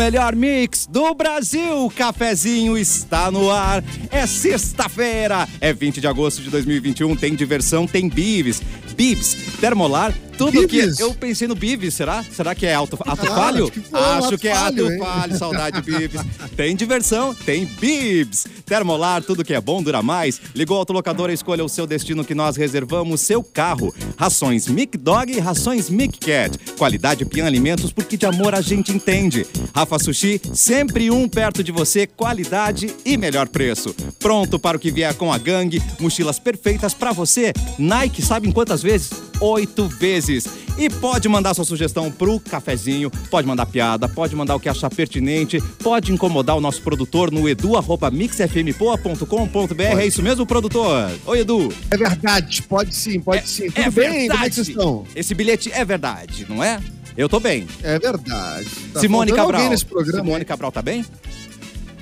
melhor mix do Brasil. Cafezinho está no ar. É sexta-feira, é 20 de agosto de 2021. Tem diversão, tem bibs. Bibs, termolar, tudo que. Eu pensei no bibs, será? Será que é ato, ato Ah, falho? acho que foi Acho ato que é falho, ato hein? falho, saudade bibs. Tem diversão, tem bibs. Termolar, tudo que é bom dura mais. Ligou a autolocadora, escolha o seu destino que nós reservamos seu carro. Rações Mic Dog e rações Mic Cat. Qualidade Pian Alimentos, porque de amor a gente entende. Rafa Sushi, sempre um perto de você, qualidade e melhor preço. Pronto para o que vier com a gangue, mochilas perfeitas para você. Nike, sabe em quantas vezes? Oito vezes. E pode mandar sua sugestão pro cafezinho, pode mandar piada, pode mandar o que achar pertinente, pode incomodar o nosso produtor no edu.mixfmpoa.com.br. É isso mesmo, produtor? Oi, Edu. É verdade, pode sim, pode sim. Tudo é bem? Como é verdade. que vocês estão? Esse bilhete é verdade, não é? Eu tô bem. É verdade. Tá Simone Cabral. nesse programa. Simone Cabral tá bem?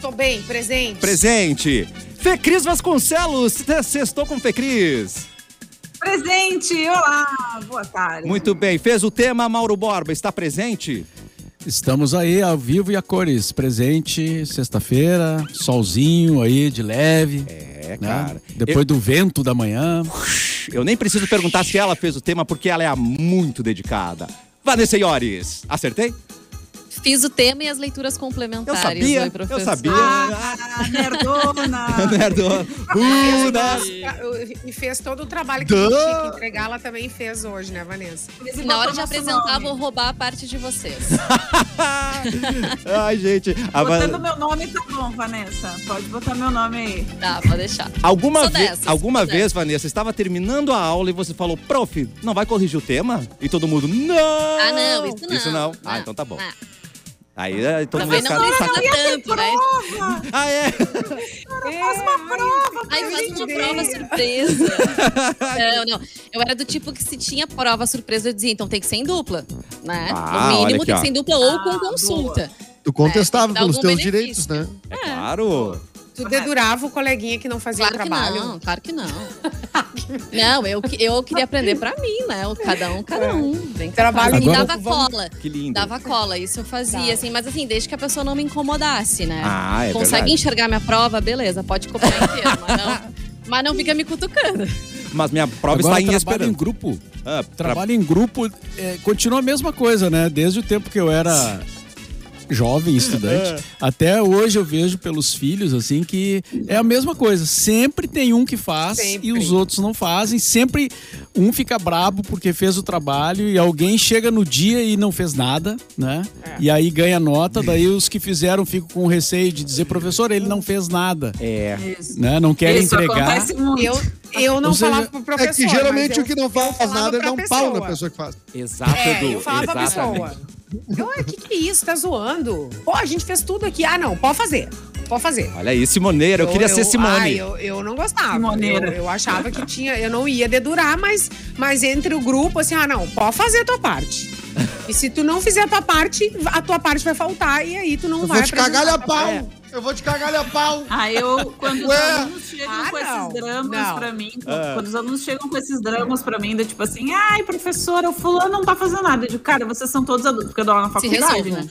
Tô bem, presente. Presente. Fecris Vasconcelos, sextou com Fecris. Presente, olá, boa tarde. Muito bem. Fez o tema, Mauro Borba, está presente? Estamos aí ao vivo e a cores. Presente, sexta-feira, solzinho aí de leve. É, né? cara. Depois do vento da manhã. Eu nem preciso perguntar se ela fez o tema, porque ela é muito dedicada. Vanessa Iores, acertei? Fiz o tema e as leituras Eu complementares. sabia, Oi, eu sabia. Ah, nerdona. Nerdo. Buda. E fez todo o trabalho que Duh. eu tinha que entregar, ela também fez hoje, né, Vanessa? E na hora de apresentar, vou roubar a parte de vocês. Ai, gente. a Va- Botando meu nome tá bom, Vanessa. Pode botar meu nome aí. Tá, pode deixar. Alguma, ve- dessas, alguma vez, Vanessa, estava terminando a aula e você falou, prof, não vai corrigir o tema? E todo mundo, não! Ah, não, isso não. Isso não. Ah, então tá bom. Ah, Aí aí todo Também mundo não fica- precisa tanto, né? Ah, é? Faz uma prova. Aí faz uma prova surpresa. Não, não. Eu era do tipo que se tinha prova surpresa, eu dizia, então tem que ser em dupla, né? Ah, no mínimo aqui, tem que ser em dupla ou Ah, com consulta. Tu contestava É, dá pelos teus benefício. direitos, né? É claro. Tu dedurava o coleguinha que não fazia Claro o que trabalho. não, claro que não. Não, eu, que- eu queria aprender pra mim, né? O Cada um, cada um. Vem Trabalho. E dava cola. Que lindo. Dava cola, isso eu fazia, Dava. assim, mas assim, desde que a pessoa não me incomodasse, né? Ah, é Consegue verdade. enxergar minha prova, beleza, pode copiar inteiro, mas não, mas não fica me cutucando. Mas minha prova Agora está em trabalho em grupo. Ah, tra- Trabalho em grupo é, continua a mesma coisa, né? Desde o tempo que eu era jovem, estudante, até hoje eu vejo pelos filhos, assim, que é a mesma coisa. Sempre tem um que faz Sempre. e os outros não fazem. Sempre um fica brabo porque fez o trabalho e alguém chega no dia e não fez nada, né? E aí ganha nota, daí os que fizeram ficam com receio de dizer, professor, ele não fez nada, É. Isso. né? Não quer Isso entregar. acontece muito. Eu, eu não Ou seja, falava pro professor. é que geralmente eu- o que não faz falava nada é dar um pau na pessoa. que faz. Exato, É, Edu. eu falava pra pessoa. Eu, o que, que é isso? Tá zoando? Pô, a gente fez tudo aqui. Ah, não, pode fazer. Pode fazer. Olha aí, Simoneira. Eu, queria ser Simone. ai, eu, eu não gostava. Simoneira. Eu, eu achava que tinha. Eu não ia dedurar, mas, mas entre o grupo, assim, ah, não, pode fazer a tua parte. E se tu não fizer a tua parte, a tua parte vai faltar e aí tu não Eu vai vou te cagar a pau. Eu vou te cagar a pau. Ah, eu, quando os Ué? alunos chegam Ah, com não, esses dramas não. pra mim, Ah. quando os alunos chegam com esses dramas pra mim, da tipo assim, ai, professora, o fulano não tá fazendo nada. Eu digo, cara, vocês são todos adultos, porque eu dou aula na faculdade, resolve, né?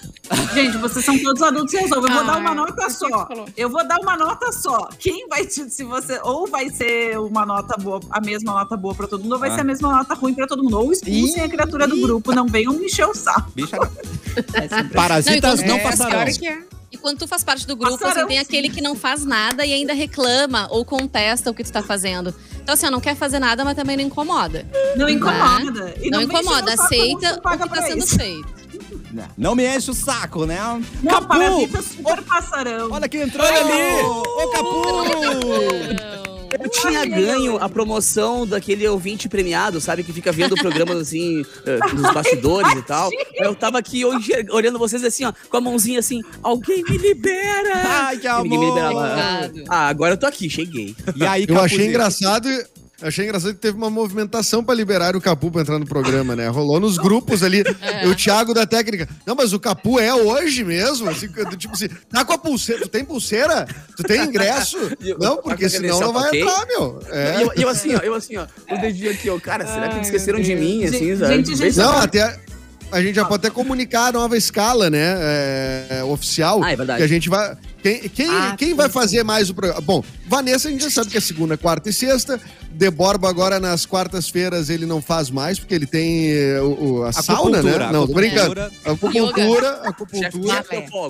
Gente, vocês são todos adultos, se resolve. Eu vou Ah, dar uma é. nota só. Eu vou dar uma nota só. Quem vai te, se você, ou vai ser uma nota boa, a mesma nota boa pra todo mundo, ou vai Ah. ser a mesma nota ruim pra todo mundo. Ou expulsem a criatura do grupo, não venham me encher o saco. Bicha. Parasitas Não, não, É, passarão. claro que é. E quando tu faz parte do grupo, Passarão, assim, tem sim. aquele que não faz nada e ainda reclama ou contesta o que tu tá fazendo. Então, assim, ó, não quer fazer nada, mas também não incomoda. Não incomoda. E não encher incomoda, aceita não o que tá sendo isso. feito. Não me enche o saco, né? Não, Capu! parasita super passarão. Olha quem entrou ali! Ô, Capu! Eu tinha ganho a promoção daquele ouvinte premiado, sabe? Que fica vendo programas assim, eh, nos bastidores e tal. Eu tava aqui hoje olhando vocês assim, ó, com a mãozinha assim, alguém me libera! Ai, que Ninguém me amor! liberava. Ah, agora eu tô aqui, cheguei. E aí, Eu achei engraçado. Eu achei engraçado que teve uma movimentação pra liberar o Capu pra entrar no programa, né? Rolou nos grupos ali. É. O Thiago da técnica. Não, mas o Capu é hoje mesmo? Assim, tipo assim, tá com a pulseira. Tu tem pulseira? Tu tem ingresso? Eu- Não, porque eu- senão não vai ok? entrar, meu. É. eu, eu assim, ó, eu assim, ó, o dedinho aqui, ó, cara, será que esqueceram de mim, assim, Gente, sabe? gente, gente, Não, até. a gente já pode até comunicar a nova escala, né? é, oficial. Ah, é verdade. Que a gente vai. Quem, quem, Ah, quem vai fazer mais o programa? Bom, Vanessa a gente já sabe que é segunda, quarta e sexta. De Borba agora nas quartas-feiras ele não faz mais, porque ele tem eh, o, o- a sauna, né? Não, tô brincando. acupuntura. Acupuntura.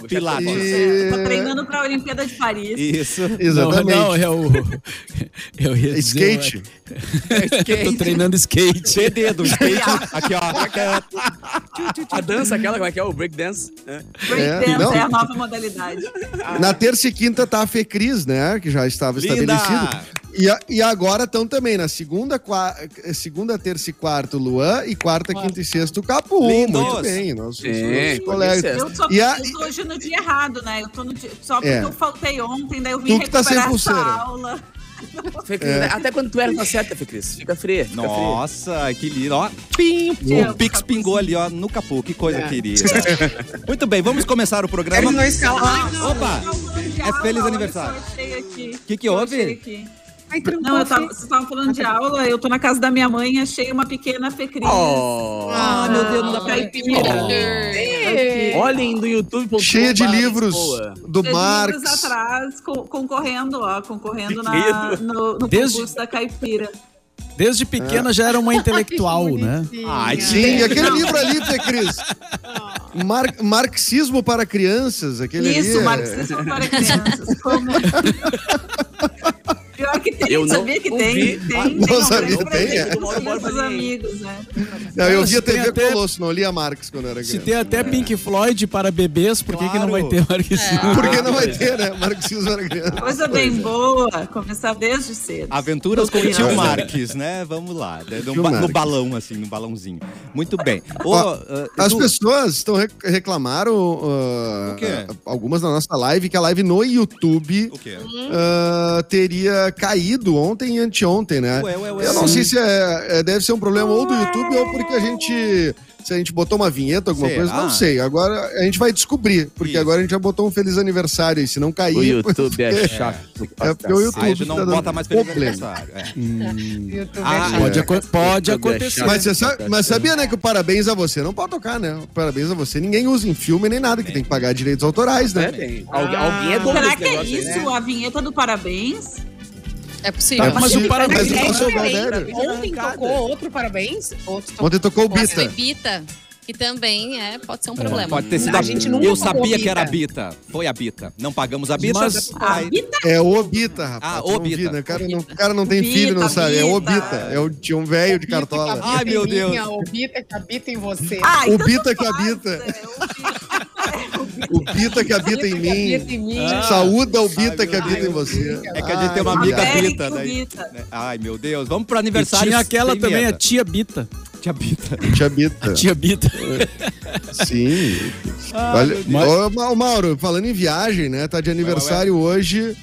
Pilates. E... Tá treinando pra Olimpíada de Paris. Isso. Exatamente. Não, não, é o. Eu ia dizer, Skate. Eu tô treinando skate. T dedo, skate. Aqui, ó. A dança, aquela, como é que é? O breakdance. né? Breakdance não. é, a nova modalidade. Na terça e quinta tá a Fecris, né? Que já estava Linda! estabelecido. E, a- e agora estão também na segunda, qua- segunda, terça e quarta o Luan e quarta, quinta e sexta o Capu. Lindos! Muito bem, nossos, Sim, colegas. Eu, tô, E a- eu tô hoje no dia errado, né? Eu tô no dia, só porque É. eu faltei ontem, daí eu vim Tu que tá sem recuperar essa pulseira. aula. Cris, Até quando tu era, tá certa, Fê Cris. Fica fria. Fica fria. Nossa, que lindo. Ó, pim, o Pix pingou ali, ó, no capô. Que coisa querida. Muito bem, vamos começar o programa. Não não. Opa! É feliz aniversário. O Que que houve? Não, eu tava, vocês estavam falando de aula, eu tô na casa da minha mãe e achei uma pequena Fecris. Oh. Ah, meu Deus, não dá pra caipira. Olhem no YouTube. Cheia de livros do Cheia de Marx. livros atrás, co- concorrendo, ó, concorrendo na, no, no Desde- concurso da caipira. Desde pequena já era uma intelectual, né? Ai, Sim, e aquele livro ali, Fê Cris. Mar- marxismo para crianças, aquele Isso, ali. é- marxismo para crianças. Como... Pior que tem, Eu não- sabia que não tem, tem, Ah, tem. não sabia, grande tem, é. meus fazer. amigos, né? Não, eu via TV até- Colosso, não lia Marx quando era Se criança. tem até Pink Floyd para bebês, por que, que não vai Claro. ter marxismo? Por que não vai ter, né? Marxismo para criança. Coisa bem boa, começar desde cedo. Aventuras com o tio Marques, né? Vamos lá. né? No, ba- no balão, assim, no balãozinho. Muito bem. Ô, Ó, ah, As Edu, pessoas estão rec- reclamaram ah, O quê? ah, algumas da nossa live que a live no YouTube O quê? Ah, caído ontem e anteontem, né? Ué, ué, ué. Eu não Sim. sei se é, é- deve ser um problema ou do YouTube ou porque a gente se a gente botou uma vinheta, alguma Será? coisa, não sei. Agora a gente vai descobrir, porque Isso. agora a gente já botou um feliz aniversário e se não cair, O YouTube é chato. é porque o YouTube Aí não tá bota mais feliz problema. aniversário. É. YouTube Ah, é Pode, aco- pode É acontecer. Mas, você sabe- mas sabia, né, que o parabéns a você não pode tocar, né? O parabéns a você ninguém usa em filme nem nada, que tem que pagar direitos autorais, É, né? Algu- Alguém é Será que é isso? né? A vinheta do parabéns? É possível. É Mas o parabéns- mas o É nosso diferente. Galera- Ontem tocou outro parabéns. Outro tocou. Ontem tocou o Mas foi Bita. Bita, que também é, pode ser um problema. Pode ter sido A a gente nunca Eu sabia Bita. que era a Bita. Foi a Bita. Não pagamos a Bita. Mas- A Bita É o Bita, rapaz. Ah, o não Bita. vi, né? O cara, O não, Bita. o cara não tem Bita, filho, não sabe. É o Bita. Bita. É o, tinha um velho de cartola. Ai, meu Deus. O Bita que habita em você. Ah, O então Bita tu que habita. é, o Bita. O Bita que habita em mim. mim. Saúda o Bita que habita em você. É que a gente tem uma amiga Bita. Daí. Bita. Ai, meu Deus. Vamos pro E aniversário. tinha aquela também, a tia Bita. Tia Bita. Tia Bita. Tia Bita. Sim. Olha, ô, Ma- ô, Mauro, falando em viagem, né? Tá de aniversário hoje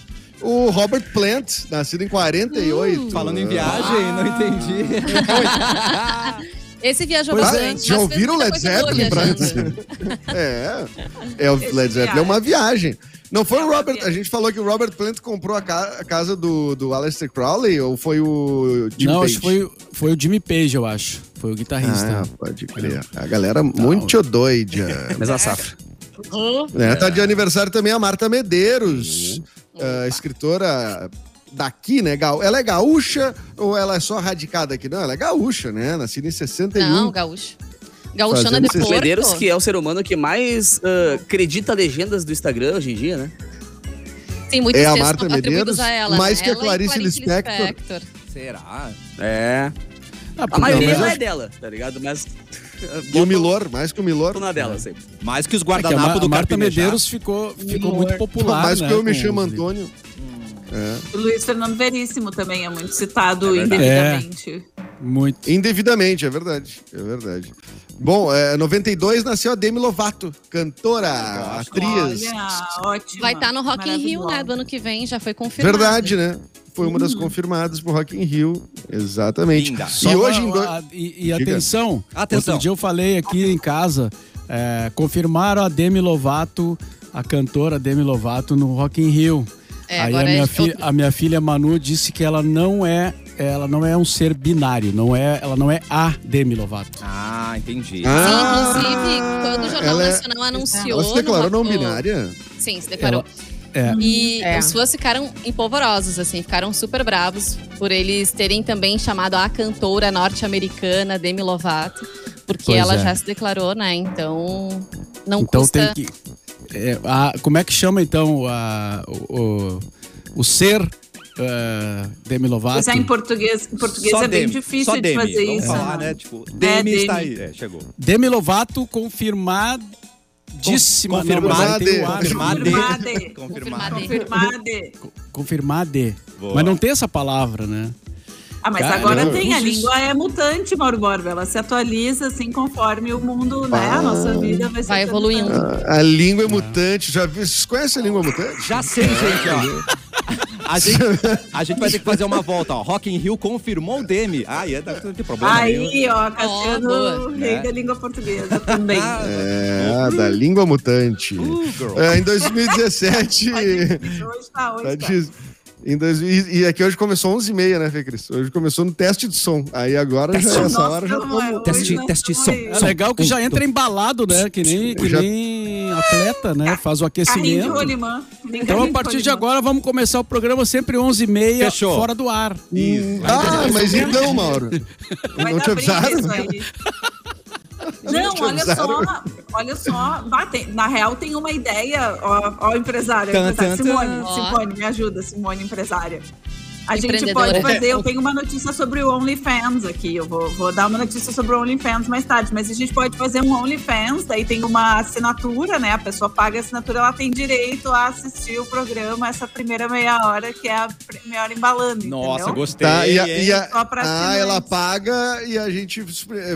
o Robert Plant, nascido em 48. Falando em viagem, não entendi. Esse viajou Pois é, bastante. já mas ouviram Led Zeppelin. É. É o Led Zeppelin é uma viagem. Não foi o Robert. A gente falou que o Robert Plant comprou a, ca- a casa do, do Aleister Crowley ou foi o Jim não, Page? acho que foi, foi o Jimmy Page, eu acho. Foi o guitarrista. Ah, pode crer. A galera muito doida. Mas a safra. né? Tá de aniversário também a Marta Medeiros, ah, escritora daqui, né? Ela é gaúcha ou ela é só radicada aqui? Não, ela é gaúcha, né? Nascida em 61. Não, gaúcho. Gaúchona de Porto. Medeiros, que é o ser humano que mais ah, acredita legendas do Instagram hoje em dia, né? Tem muitos É a Marta Medeiros, a ela. mais né? que a Ela e Clarice Lispector. Lispector. Será? É. Ah, A maioria mas não acho- é dela, tá ligado? Mas. E o Milor, mais que o Milor. Na dela sempre. Mais que os é que a, guardanapos do a Marta Carpinejar. Medeiros ficou, ficou muito popular. mais né, que eu me chamo Antônio. É. O Luiz Fernando Veríssimo também é muito citado É indevidamente. Muito. Indevidamente, é verdade. É verdade. Bom, é, 92 nasceu a Demi Lovato, cantora, atriz. Olha, ótimo. Vai estar no Rock in Rio, né? Do ano que vem, já foi confirmado. Verdade, né? Foi uma das confirmadas pro Rock in Rio. Exatamente. Linda. E hoje em uma- dois... a- e, e atenção, Atenção. outro dia eu falei aqui em casa, é, confirmaram a Demi Lovato, a cantora Demi Lovato no Rock in Rio. É, Aí a agora minha, é fi- outro- a minha filha Manu disse que ela não é ela não é um ser binário, não é, ela não é a Demi Lovato. Ah, entendi. Ah, Sim, inclusive, quando o Jornal ela é- Nacional anunciou. Ela se declarou não binária? Sim, se declarou. É. E É. os fãs ficaram empolvorosos, assim, ficaram super bravos por eles terem também chamado a cantora norte-americana Demi Lovato, porque Pois ela é. já se declarou, né? Então não Então custa. tem que. É, a- como é que chama então a- o, o, o ser uh, Demi Lovato? Pois é, em português, em português Só é bem Demi, difícil só de fazer Vamos isso. falar, né? né? Tipo, Demi está Demi. aí. É, chegou. Demi Lovato confirmadíssima. Con- Não, mas aí tem o ar. confirmade. Confirmade. Confirmade. Confirmade. Confirmade. Mas não tem essa palavra, né? Ah, mas Cara, agora tem, a língua é mutante, Mauro Borba. Ela se atualiza assim conforme o mundo, né? A nossa vida vai Vai evoluindo. atualizando. A língua é mutante. Já viu? Vocês conhecem a língua mutante? Já sei, gente, ó. A gente, a gente vai ter que fazer uma volta, ó. Rock in Rio confirmou o Demi. Ah, é, não tem problema. Aí, ó, Cassiano, boa. rei É. da língua portuguesa também. Ah, É, da língua mutante. Uh. É, em 2017. Hoje tá, hoje Tá tá. Em dois, e, e aqui hoje começou 11h30, né, Fê Cris? Hoje começou no teste de som. Aí agora, já, essa hora já é, hoje Teste- teste estamos som. É legal que já entra embalado, né? Que nem, que Já- nem atleta, né? Faz o de aquecimento. Então, a partir de agora, vamos começar o programa sempre 11h30, Fechou. fora do ar. Isso. Ah, mas então, Mauro. Vai não te avisaram? Não, olha avisaram? só, olha só, na real tem uma ideia, ó, ó empresária, Tan, empresária. tan, Simone, tan. Simone, me ajuda, Simone, empresária. A gente pode fazer, eu tenho uma notícia sobre o OnlyFans aqui, eu vou, vou dar uma notícia sobre o OnlyFans mais tarde, mas a gente pode fazer um OnlyFans, daí tem uma assinatura, né, a pessoa paga a assinatura, ela tem direito a assistir o programa, essa primeira meia hora, que é a meia hora embalando, Nossa, entendeu? gostei. Tá, e a, e a- Só pra ah, ela paga e a gente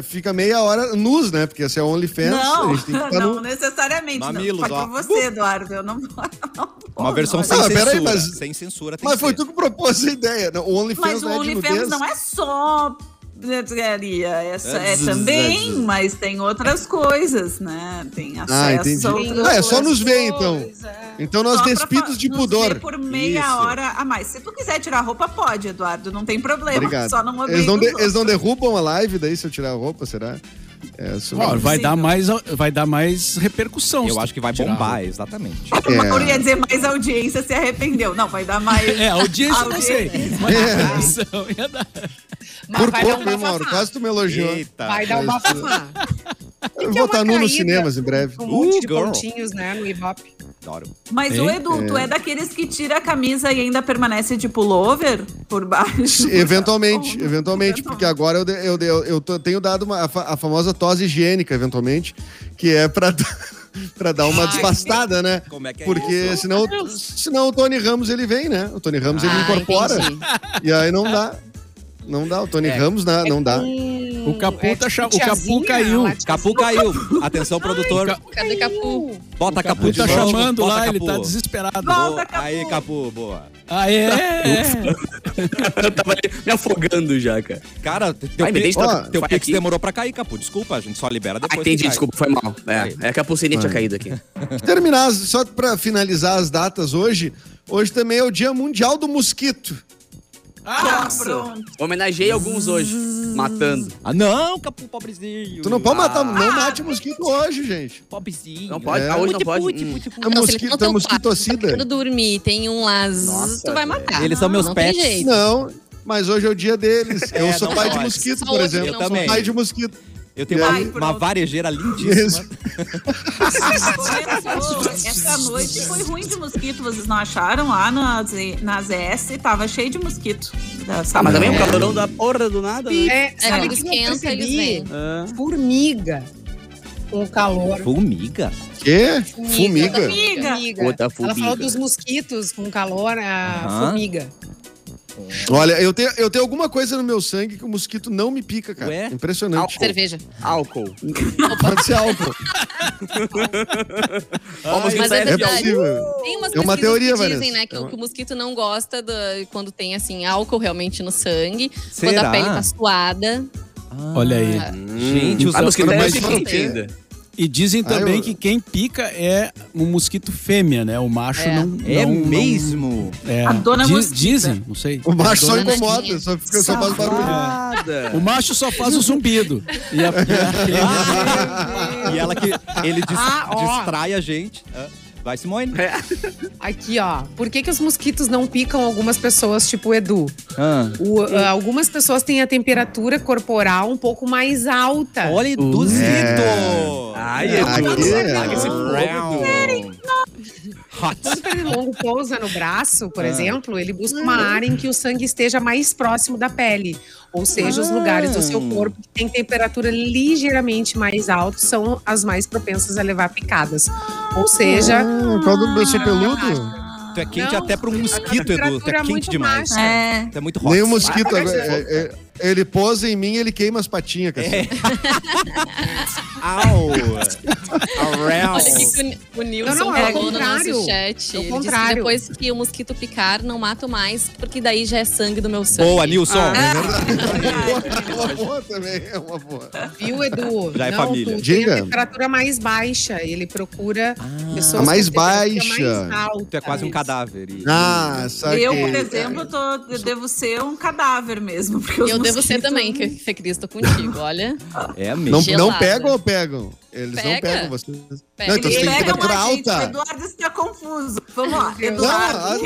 fica meia hora nus, né? Porque se é OnlyFans, Não, a gente tem que ficar não no... necessariamente. Mamilos, não. Foi ó. por você, Eduardo. Eu não, não Uma versão sem Ah, censura. peraí, mas- Sem censura tem Mas que foi ser. tu que propôs a ideia. Não, O OnlyFans Mas o não é de OnlyFans não é só pedagogia, é, só- é É, também, mas tem outras coisas, né? Tem acesso Ah, entendi. a outras Ah, é só nos ver, então. é. Então nós Só pra despidos fa- de pudor. por meia Isso. hora a mais. Se tu quiser tirar a roupa, pode, Eduardo. Não tem problema. Obrigado. Só não eles, não de- eles não derrubam a live daí se eu tirar a roupa, será? É, isso Ó, vai, dar mais, vai dar mais repercussão. Eu acho que vai bombar, exatamente. O Mauro ia dizer mais audiência se arrependeu. Não, vai dar mais. É, audiência eu não sei. Mas É. repercussão ia dar. Mas Por pouco, hein, Mauro? Quase tu me elogiou. Eita. Vai dar um Mas, bafafá. Eu vou é estar uma nu nos cinemas em breve. Um monte Uh, de girl. pontinhos, né, no Ibope. Adoro. Mas Hein? o Edu, tu é daqueles que tira a camisa e ainda permanece de pullover por baixo? Eventualmente, eventualmente, porque agora eu, de- eu, de- eu, eu tô- tenho dado uma, a, fa- a famosa tosse higiênica, eventualmente, que é pra, pra dar uma Ai, desbastada, né? Como é que é Porque isso? senão, senão o Tony Ramos ele vem, né? O Tony Ramos ele Ah, incorpora. entendi. E aí não dá. Não dá, o Tony Ramos na- não dá. O Capu tá cha- o Capu caiu. lá, Capu caiu. Atenção, produtor. Cadê Capu? Bota Capu Capu de tá novo. chamando Bota lá, ele Capu. tá desesperado. Volta. Capu. Aí, Capu, boa. Ah, é? Eu tava me afogando já, cara. Cara, teu, Ai, pi- ó, teu pix aqui. demorou pra cair, Capu. Desculpa, a gente só libera Ah, depois. entendi, que cai. desculpa, foi mal. Aí. É, é que a pulseirinha tinha caído aqui. Terminar, só pra finalizar as datas hoje, hoje também é o Dia Mundial do Mosquito. Ah, pronto. Homenageei alguns hoje, matando. Ah, não, Capu, pobrezinho. Tu não pode matar, Ah, não mate mosquito hoje, gente. Pobrezinho. Não pode? É. Ah, hoje não Puti, pode? puti, Hum. puti, puti. É Não, se mosquito, é não quarto, mosquitocida. tá querendo dormir, tem um lá, zzz, Nossa, tu vai velho. matar. Eles são meus não pets. Tem jeito. Não, mas hoje é o dia deles. Eu É, sou não pai de pode. mosquito, Só por hoje exemplo. Eu não também. Pai de mosquito. Eu tenho uma, aí, uma varejeira lindíssima. Começou. Essa noite foi ruim de mosquito, vocês não acharam? Lá nas, nas ES tava cheio de mosquito. Ah, mas também o calorão da porra do nada, né? É, É, sabe o que eu esquenta, eles percebi? Ah. Formiga. Com o calor. Formiga? Quê? Fumiga? Formiga. Formiga. Puta Ela formiga. falou dos mosquitos com calor, a formiga. Olha, eu tenho, eu tenho alguma coisa no meu sangue que o mosquito não me pica, cara. Ué? Impressionante. Cerveja. Álcool. Pode ser álcool. Ó, mas é é É verdade. possível. Tem umas É uma teoria, que dizem, Vanessa. né, que, É o- uma- que o mosquito não gosta da- quando tem, assim, álcool realmente no sangue. Quando Será? a pele tá suada. Olha aí. Gente, os ah, não quente tem. ainda. E dizem Ah, também eu- que quem pica é um mosquito fêmea, né? O macho É. não, É não- não- mesmo? é. A dona Diz- mosquita. Dizem, não sei. O macho só incomoda, só, fica, só faz barulho. O macho só faz o zumbido. E a, e a fêmea- E ela que ele dis- Ah, distrai a gente. Ah, Vai, Simone. Aqui, ó. Por que, que os mosquitos não picam algumas pessoas, tipo o Edu? Ah. O- ah, algumas pessoas têm a temperatura corporal um pouco mais alta. Olha, induzido! Ai, É, Edu. aqui é- Larga esse. Hot. Quando o pernilongo pousa no braço, por Ah. exemplo, ele busca uma área em que o sangue esteja mais próximo da pele. Ou seja, os lugares do seu corpo que têm temperatura ligeiramente mais alta são as mais propensas a levar picadas. Ou seja, Ah, qual do berço peludo? Tu é quente Não, até pra um mosquito, Edu. Tu é temperatura quente muito demais. É. Tu é muito hot. Nem o mosquito. é- é- é- ele pousa em mim e ele queima as patinhas, cara. É. Au! Around. Olha que o, o Nilson Não, não, é falou no contrário. nosso chat. É o Ele disse que contrário. depois que o mosquito picar, não mato mais, porque daí já é sangue do meu sangue. Boa, Nilson. É uma boa também, é uma boa. viu, Edu? Já é Não, família. tu Diga. tem a temperatura mais baixa. Ele procura pessoas A mais baixa. mais alta. Tu é quase um cadáver. e- Ah, saquei. Eu, por exemplo, tô, eu devo ser um cadáver mesmo. Porque Eu devo ser também, que Fê Cris, tô contigo, olha. É Não, mesmo. não Gelada. pegam pegam? Eles não Pega. pegam vocês. Pega. Não, então você tem temperatura alta. Eduardo está confuso. Vamos lá, Não, Eduardo. ah,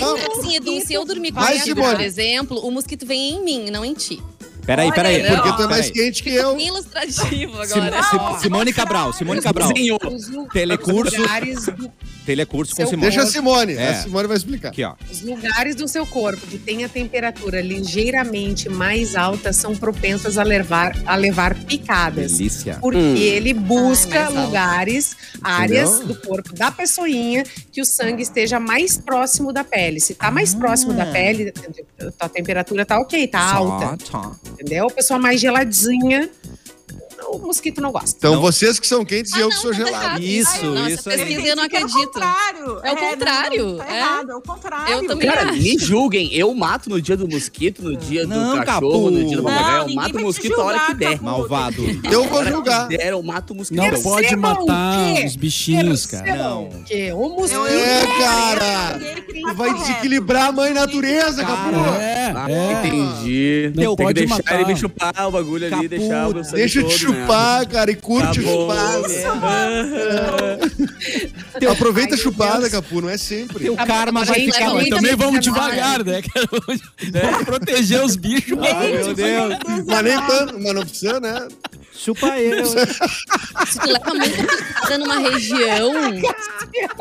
não. Assim, Edu, se eu dormir com Vai, o mosquito, Simone. por exemplo, o mosquito vem em mim, não em ti. Peraí, peraí. Olha aí, Porque tu é mais quente que eu. Ilustrativo agora. Sim- Simone Cabral, Simone Cabral. Desenhou. Lu- Telecurso. Do, Telecurso com Seu Simone. Deixa a Simone. É. A Simone vai explicar. Aqui, ó. os lugares do seu corpo que têm a temperatura ligeiramente mais alta são propensas a levar, a levar picadas. Delícia. Porque Hum. ele busca alto. lugares, áreas Entendeu? do corpo da pessoinha que o sangue esteja mais próximo da pele. Se tá mais próximo da pele, a temperatura tá ok, tá alta. Só, tá. Entendeu? A pessoa mais geladinha, o mosquito não gosta. Então Não. vocês que são quentes e Ah, eu que sou tá gelado. errado. Isso, Nossa, isso pesquisa, Tem eu não que É o acredito. contrário. É o contrário, não, tá é. errado, é o contrário. Eu também Cara, acho. me julguem. Eu mato no dia do mosquito, no dia Não, do cachorro, no dia do papagaio. Eu mato o mosquito a hora que julgar, der. Capu. Malvado. Eu vou julgar. que der, eu mato o mosquito. Não pode matar os bichinhos, cara. Não. O mosquito. Eu- É, cara. Tá vai desequilibrar a mãe natureza, Cara. É, Ah, é. entendi. Não Tem que pode deixar matar. ele me chupar o bagulho ali, deixar o meu sangue Deixa eu todo, te né? chupar, cara, e curte Tá chupar. Teu- Aproveita a chupada, Deus. Capu, não é sempre. Teu karma vai ficar Mas também vamos devagar, né? cara? Vamos proteger os bichos. Ai, meu Deus. Mas nem tanto, mas não precisa, né? Chupa eu. Se tu leva muito picada numa região,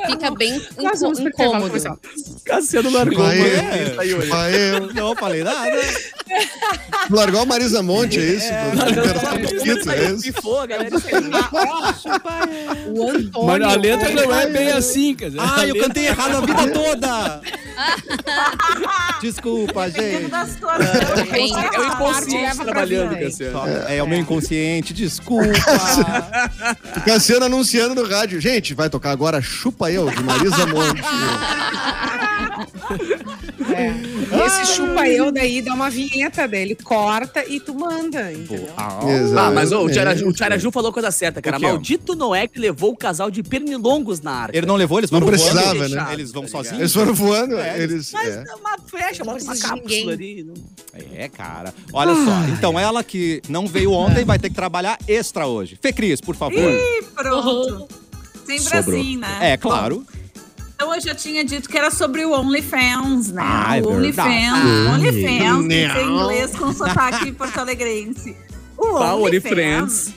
fica bem Nós vamos incômodo. Cassiano largou, Chupa eu, chupa eu. Não falei nada. Largou a Marisa Monte, é isso? O mosquito, é? Pifou, a. Mas letra não é bem assim, quer dizer. Ah, eu cantei errado a vida toda. Desculpa, gente. tá É o inconsciente trabalhando. Cassiano. É, o meu inconsciente, desculpa. Cassiano anunciando no rádio. Gente, vai tocar agora Chupa Eu, de Marisa Monte. É. Esse chupa eu daí dá uma vinheta dele, corta e tu manda, entendeu? Ah, mas ô, o Tiaraju. Tiaraju falou a coisa certa, cara. Maldito Noé que levou o casal de pernilongos na arca. Ele não levou, eles Não foram precisava, voando? né? Eles vão sozinhos? Eles foram voando, É, eles... Mas é. uma flecha, bota uma cápsula ninguém. ali. não- É, cara. Olha só. Então, ela que não veio ontem vai ter que trabalhar extra hoje. Fê Cris, por favor. Ih, pronto. Sempre Sobrou. assim, né? É, claro. Então eu já tinha dito que era sobre o OnlyFans, né? Ah, é o. OnlyFans. OnlyFans, tem que Não. inglês com sotaque porto-alegrense. O Tá, OnlyFans OnlyFans.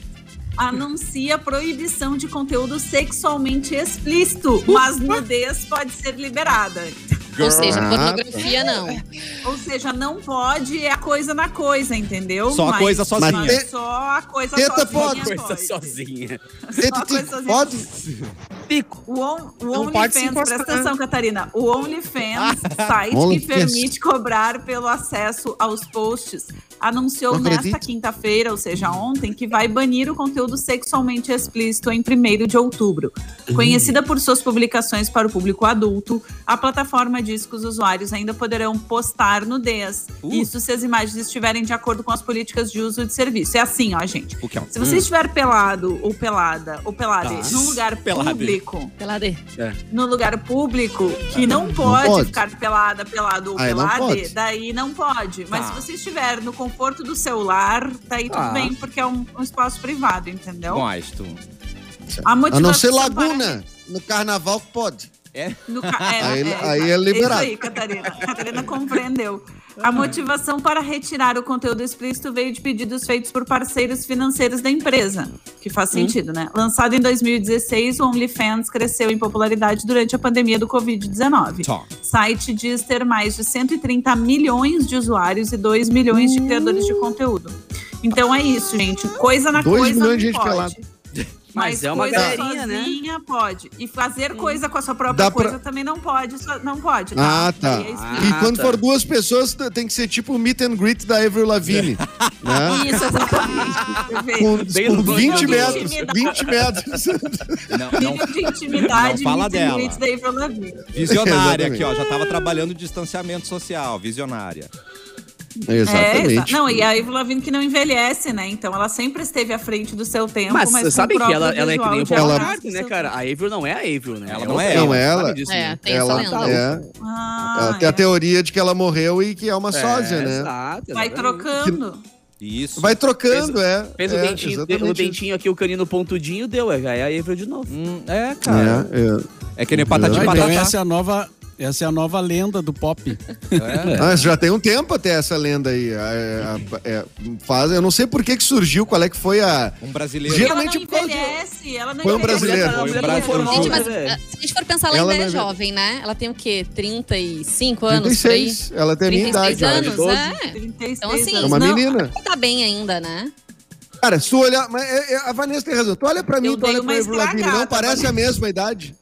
anuncia a proibição de conteúdo sexualmente explícito, mas nudez pode ser liberada. Ou seja, Ah, pornografia não. Ou seja, não pode é a coisa na coisa, entendeu? Só a coisa sozinha. mas te- Só a coisa teta sozinha. pode. Coisa pode. sozinha. Só a coisa sozinha. Pode? Pico. O, on, o OnlyFans, presta atenção, Catarina. O OnlyFans, site que OnlyFans. permite cobrar pelo acesso aos posts, anunciou nesta quinta-feira, ou seja, ontem, que vai banir o conteúdo sexualmente explícito em 1 de outubro. Conhecida por suas publicações para o público adulto, a plataforma diz que os usuários ainda poderão postar nudez. Uh. Isso se as imagens estiverem de acordo com as políticas de uso de serviço. É assim, ó, gente. Que é um- Se você estiver pelado ou pelada ou pelada Tá. num lugar Pelade. público, Pela D. no lugar público que não pode, pode. ficar pelada, pelado ou não pelade, pode. daí não pode. Mas Tá. se você estiver no conforto do celular, daí tudo Ah. bem, porque é um, um espaço privado, entendeu? Gosto. A A não ser Laguna. No carnaval pode. É? No ca- é, Aí- é, aí é liberado. Isso aí, Catarina. Catarina compreendeu. A motivação para retirar o conteúdo explícito veio de pedidos feitos por parceiros financeiros da empresa, que faz sentido, né? Lançado em 2016, o OnlyFans cresceu em popularidade durante a pandemia do Covid-19. Tó. O site diz ter mais de 130 milhões de usuários e 2 milhões de criadores de conteúdo. Então é isso, gente. Coisa na Dois coisa milhões de gente pode. pelada. Mas é uma coisa galerinha, né? pode. E fazer coisa com a sua própria Dá pra- coisa também não pode. só- Não pode. Ah, tá. É Ah, E quando tá. for duas pessoas, t- tem que ser tipo o meet and greet da Avril Lavigne. né? Isso, exatamente. Perfeito. Com, Bem com no 20 nível de metros. intimidade. 20 metros. Não, não, Nível de intimidade, Não fala meet and dela. greet da Avril Lavigne. Visionária aqui, ó. Já tava trabalhando distanciamento social. Visionária. É, exa- Exatamente. não, e a Avril Lavigne que não envelhece, né? Então ela sempre esteve à frente do seu tempo. Mas Mas, você sabe que ela, ela é que nem o Paul McCartney, né, cara? A Avril não é a Avril, né? Ela É não é Não é ela. sabe disso, É, né? tem essa ela, lenda. é, Ah, ela tem a é. teoria de que ela morreu e que é uma sósia, É, né? Exato. Vai trocando. Isso. Vai trocando, é. Fez é, o, dentinho, o dentinho aqui, o canino pontudinho, deu. É, é a Avril de novo. Hum, é, cara. É, é. É, que nem patati Ah, Ah, então essa é a nova, essa é a nova lenda do pop. É. Ah, já tem um tempo até essa lenda aí. É, é, é, faz, eu não sei por que, que surgiu, qual é que foi a. Um brasileiro. Ela Geralmente não causa de- envelhece. Ela não Foi um brasileiro. Foi um brasileiro. Gente, mas ah, se a gente for pensar, ela, Ela ainda é não jovem, né? Ela tem o quê? 35 anos? por aí? 36. Ela tem a minha 36 idade. anos, é. 36 Então, assim, É uma Não, menina. Tá bem ainda, né? Cara, se tu olhar. Mas é- é- a Vanessa tem razão. Tu olha pra mim, Eu tu olha pra Avril Lavigne. Não parece a mesma idade.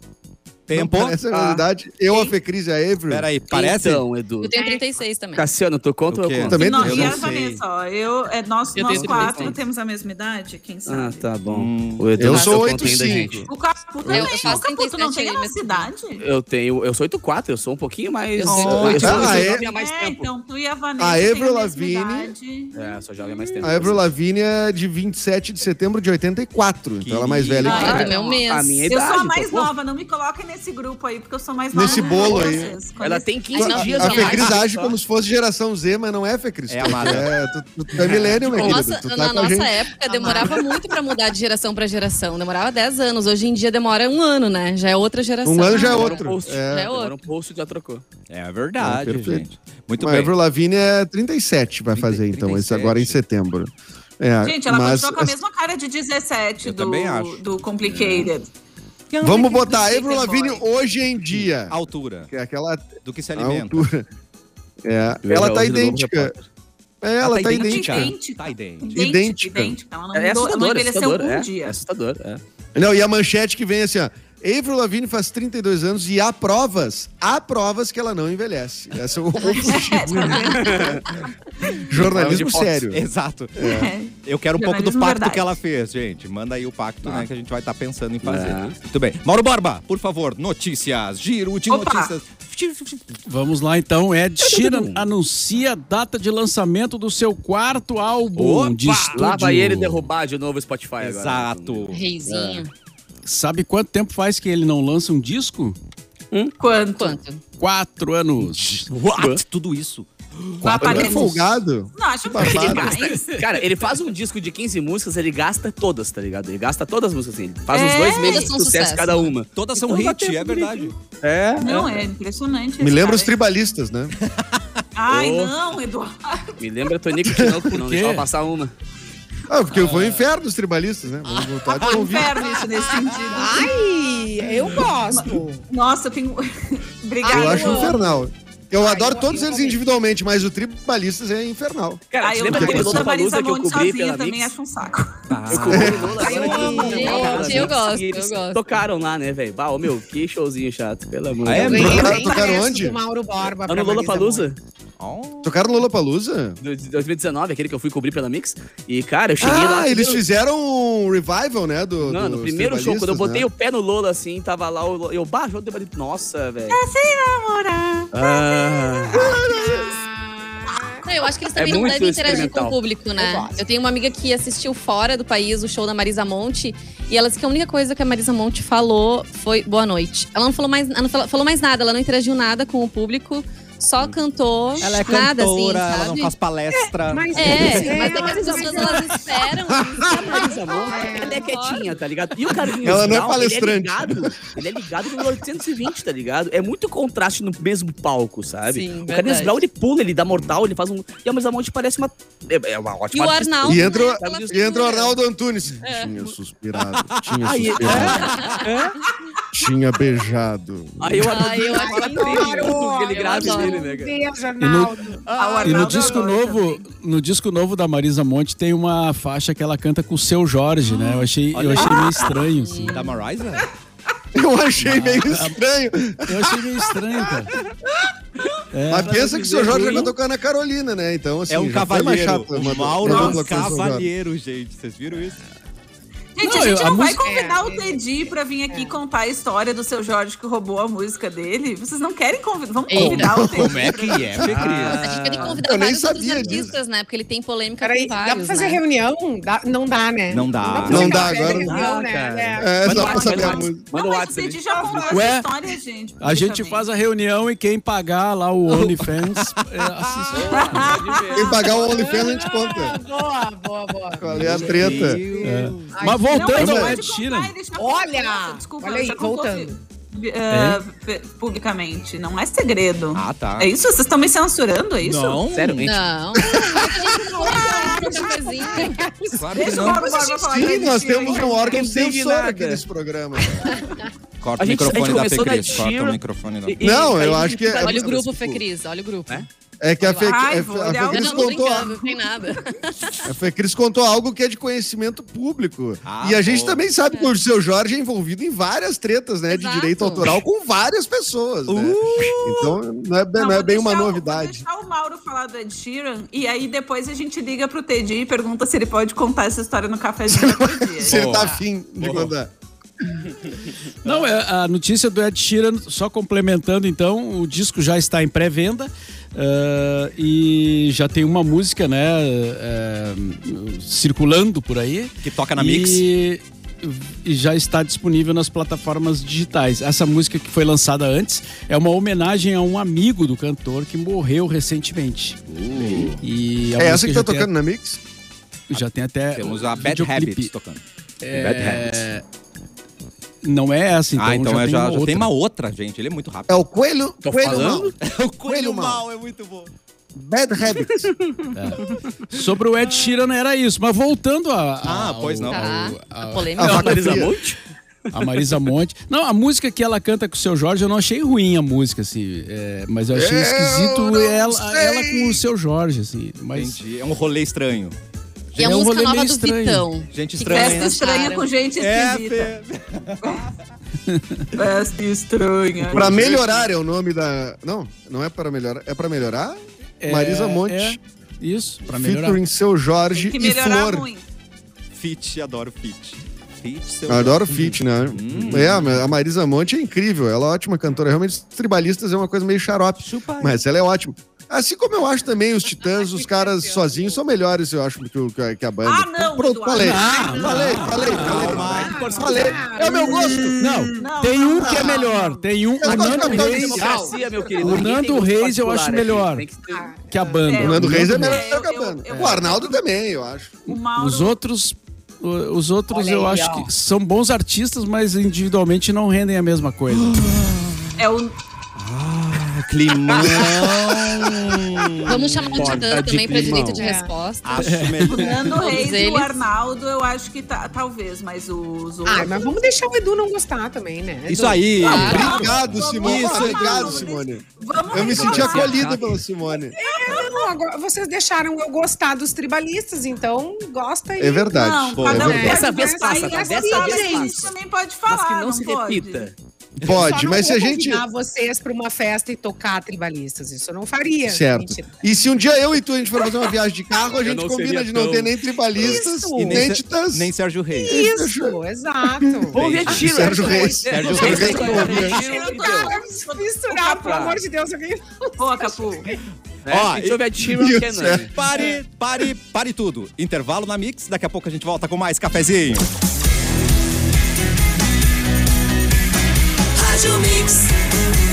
Tempo. Não parece a mesma Ah. idade. Eu, a Fecris e a Avril. Peraí, parece? Então, Edu. Eu tenho 36 também. Cassiano, tu conta ou eu conto? Também E, nós, eu e não a. Vanessa, ó, eu, é, nós, Eu nós quatro 36. temos a mesma idade, quem sabe? Ah, tá bom. Hum. O Edu Eu não sou tá contando ainda, 8,5. gente. O Capu também. eu faço o Capu, tu não 37 tem a nossa mas- idade? Eu tenho, eu sou 8,4, eu sou um pouquinho mais. Eu sou eu, eu, sou, eu Ah, é? jovem há mais é, tempo. então tu e a Vanessa A mesma Lavigne- idade. É, sou jovem há mais tempo. A Avril Lavigne é de 27 de setembro de 84. Então ela é mais velha Ah, que Ah, eu. do meu mês. A minha Eu sou idade, a mais então, pô. nova, não me coloquem nesse grupo aí, porque eu sou mais nova. Nesse que bolo aí. vocês. Ela tem 15 Ai, não, dias A a. Fecris age só. como se fosse geração Z, mas não é, Fecris. É Tu- amada. tu é, tu, tu é milênio, meu querido. Nossa, Tu tá na com a nossa gente. época demorava muito pra mudar de geração pra geração. Demorava 10 anos. Hoje em dia demora um ano, né? Já é outra geração. Um ano já é um outro. post. É. Já é outro. um post já trocou. É verdade, É, perfeito. gente. Muito Mas a bem. Avril Lavigne é 37, vai 30, fazer então, esse 37. agora em setembro. É, Gente, ela mas, continua com a mesma cara de 17 Eu do, do Complicated. Vamos botar Avril Lavigne hoje em dia. Altura. Que é aquela Do que se alimenta. altura. É, ela tá idêntica. É, ela tá idêntica. idêntica. idêntica. Tá idêntica. Idêntica. Idêntica. idêntica. Ela não, É mudou, ela não envelheceu assustador. um É, dia. é assustador, é. Não, e a manchete que vem assim, ó. Avril Lavigne faz 32 anos e há provas, há provas que ela não envelhece. Essa é o jornalismo de fotos. sério. Exato. É. Eu quero um pouco do Jornalismo pacto verdade. que ela fez, gente. Manda aí o pacto, né, que a gente vai estar pensando em fazer. É. Muito bem. Mauro Borba, por favor, notícias. Giro de Opa. notícias. Vamos lá então. Ed Sheeran anuncia a data de lançamento do seu quarto álbum Opa! de estúdio. Lá vai ele derrubar de novo o Spotify agora. Exato. Reizinho. Sabe quanto tempo faz que ele não lança um disco? Quanto? Quanto? Quatro anos. What? Tudo isso. Quatro Quatro é folgado. Não, acho que ele. Cara, ele faz um disco de 15 músicas, ele gasta todas, tá ligado? Ele gasta todas as músicas assim. Ele faz uns É. dois meses de sucesso, sucesso. cada uma. Todas são Então hit, é verdade. É. Não, é impressionante. Me lembra cara os tribalistas, né? Ai, Oh. não, Eduardo. Me lembra Tonico Tinoco, que não deixava passar uma. Ah, porque eu vou ao inferno os tribalistas, né? Vamos voltar de Um inferno isso nesse sentido. Ai, eu gosto. Nossa, eu tenho. Obrigada. Eu acho infernal. Eu Ai, adoro eu- todos eles individualmente, mas o tribalistas é infernal. Cara, Ai, eu lembra que aquele eu gosto da Marisa Lollapalooza que eu cobri pela também Mix? acho um saco. Eu cobri Ai, eu amo. Eu, gosto, eles eu gosto. Tocaram lá, né, velho? Bah, meu, que showzinho chato, pelo amor Ah, de é? Deus. Tocaram- Bem tocaram onde? do Mauro Borba pra no Marisa Lollapalooza, Oh. Tocaram no Lollapalooza? de 2019, aquele que eu fui cobrir pela Mix. E, cara, eu cheguei Ah, lá... eles primeiro- fizeram um revival, né? Do, Não, no primeiro show, quando eu botei né? o pé no Lola, assim, tava lá, o Lola- eu baixo o dedo, nossa, velho. Namorar. Ah, Não, eu acho que eles É também não muito devem interagir com o público, né? Eu tenho uma amiga que assistiu fora do país o show da Marisa Monte e ela disse que a única coisa que a Marisa Monte falou foi boa noite. Ela não falou mais, ela não falou, falou mais nada, ela não interagiu nada com o público, só cantou, Ela é nada cantora, assim, ela não faz palestra. Mas É, mas é que ela- as pessoas elas esperam. A Marisa Monte, ela é quietinha, tá ligado? E o Carlinhos Ela não é palestrante. Ele é ligado, ele é ligado no 820, tá ligado? É muito contraste no mesmo palco, sabe? Sim, o Carlinhos. Brown, ele pula, ele dá mortal, ele faz um... E a Marisa Monte parece uma... É é uma E ótima o artista. Arnaldo. E entra, né, o- e entra o. Arnaldo Antunes. Tinha suspirado, tinha Aí, suspirado, tinha beijado. Aí o Arnaldo Ai, eu fala adoro. três, ele Eu grave dele, né, cara? Beijo, E no, Arnaldo. Ah, e no disco novo, no disco novo da Marisa Monte tem uma faixa que ela canta com o seu Jorge, né? Eu achei, eu achei meio estranho, assim. Da Marisa? Eu achei meio estranho. Eu achei meio estranho, cara. É, Mas pensa que o seu Jorge já cantou com a Ana Carolina, né? Então, assim, É um cavalheiro. chato O Mauro é um dupla com o seu Jorge. cavalheiro, gente. Vocês viram isso? Gente, Não, a gente eu- a não vai música- convidar o É, Teddy pra vir aqui contar a história do seu Jorge que roubou a música dele. Vocês não querem convidar? Vamos Eita. convidar o Teddy. Como é que é, Fê Cris? A gente tem que convidar Eu vários outros sabia artistas, né? Porque ele tem polêmica Peraí, com dá vários, pra fazer né? reunião? Dá- não dá, né? Não dá. Não dá, agora- reunião, Ah, né? cara. É. É, só pra WhatsApp, saber a música. Manda Não, o mas o WhatsApp. Teddy já contou essa história, gente. A gente faz a reunião e quem pagar lá o OnlyFans é, assiste. Quem pagar o OnlyFans a gente Ah, conta. boa, boa, boa. Qual é a treta? É. Mas Não, voltando mas já Olha! desculpa, Olha aí, já contou, voltando. pe- publicamente, não é segredo. Ah, tá. É isso? Vocês estão me censurando, é isso? Não. Sério, gente? Não. A gente não vai cafezinho. Claro que não. Sim, nós temos um órgão censor aqui nesse programa. Corta A o gente- a microfone gente da Fê começou da Cris. Corta o microfone da Não, aí eu a acho que é- Olha o grupo, Fê Cris, olha o grupo. É? É que a Fê, Ai, a a olhar Fê o- Eu Cris não tô contou, não nada. a Fê Cris contou algo que é de conhecimento público. Ah, e a gente bom. também sabe que o seu Jorge é envolvido em várias tretas, né? De Exato. direito autoral com várias pessoas, né? Uh! Então, não é, bem- não vou é bem uma o- novidade. Vou deixar o Mauro falar do Ed Sheeran e aí depois a gente liga pro Teddy e pergunta se ele pode contar essa história no cafezinho outro dia. Se ele tá afim de contar. Não, é, a notícia do Ed Sheeran, só complementando então, o disco já está em pré-venda ah, e já tem uma música, né, eh, circulando por aí. Que toca na Mix. E, e já está disponível nas plataformas digitais. Essa música que foi lançada antes é uma homenagem a um amigo do cantor que morreu recentemente. E a É essa que tá tem- tocando na Mix? Já tem até. Temos a Bad. Habits tocando. É, Bad Habits. Não é essa, então. ah, então já, é, tem já, uma já outra. tem uma outra, gente. Ele é muito rápido. É o Coelho, Tô coelho falando? Mal. o Coelho Mal. é muito bom. Bad Habits. Sobre o Ed Sheeran era isso, mas voltando a. Ah, ao- pois não. Tá, ao- a ao- polêmica. a A Marisa. Monte? a Marisa Monte. Não, a música que ela canta com o seu Jorge, eu não achei ruim a música, assim. é, mas eu achei Eu esquisito ela, sei. ela com o seu Jorge, assim. Mas Entendi. É um rolê estranho. E a é um música rolê nova do estranho. Vitão. Gente estranha. Festa estranha com gente É, esquisita. Festa estranha. Pra melhorar é o nome da. Não, não é para melhorar. É pra melhorar? é- Marisa Monte. é isso, pra melhorar. Featuring seu Jorge Tem que e melhorar Flor. muito. Fit, adoro fit. Fit, adoro feat, né? Hum. É, a Marisa Monte é incrível. Ela é ótima cantora. Realmente, os tribalistas é uma coisa meio xarope. Mas ela é ótima. Assim como eu acho também os Titãs, os caras sozinhos são melhores, eu acho, que, que a banda. Ah, não, Pronto, Eduardo. falei. Ah, falei, falei, falei. Falei. É o meu gosto. Não, Não, tem não, um que é não, melhor. não. Tem um. Eu O Nando Capitão Reis, Democracia, meu querido. O Nando Reis eu acho melhor. que a banda. É, O Nando Reis é melhor que a banda. O Arnaldo também, eu acho. Os outros. Os outros Olha eu aí, acho ó. que são bons artistas, mas individualmente não rendem a mesma coisa. é o, Climão. Vamos chamar o Titã de também pra climão. direito de É. resposta. Acho o melhor. Nando Reis e o. Arnaldo, eu acho que tá, talvez, mas os outros. Ai, mas vamos deixar o Edu não gostar também, né? Isso Edu? aí. Claro. Obrigado, Simone. Isso, Obrigado. Simone. Vamos Eu me senti acolhido pela Simone. Não, agora vocês deixaram eu gostar dos tribalistas, então gosta aí. É verdade. Não, Pô, cada é verdade. Dessa vez passa, tá? assim, Dessa vez a gente passa. também pode falar, Mas que não se pode? repita. Pode, Só mas se a gente. convidar vocês pra uma festa e tocar tribalistas, isso eu não faria. Certo. Mentira. E se um dia eu e tu a gente for fazer uma viagem de carro, a Eu gente combina de não tão- ter nem tribalistas Isso. e E nem nem, titãs. nem Sérgio Reis. Isso, exato. Vamos ver Entendi. Sheeran. Sérgio Reis. Sérgio Reis. Eu? Misturar, pelo amor de Deus, alguém. Boa, Capu. Né? Ó, Deixa eu ver Sheeran Isso, Kenan. é. Pare, pare, pare tudo. Intervalo na Mix. Daqui a pouco a gente volta com mais cafezinho. Rádio Mix.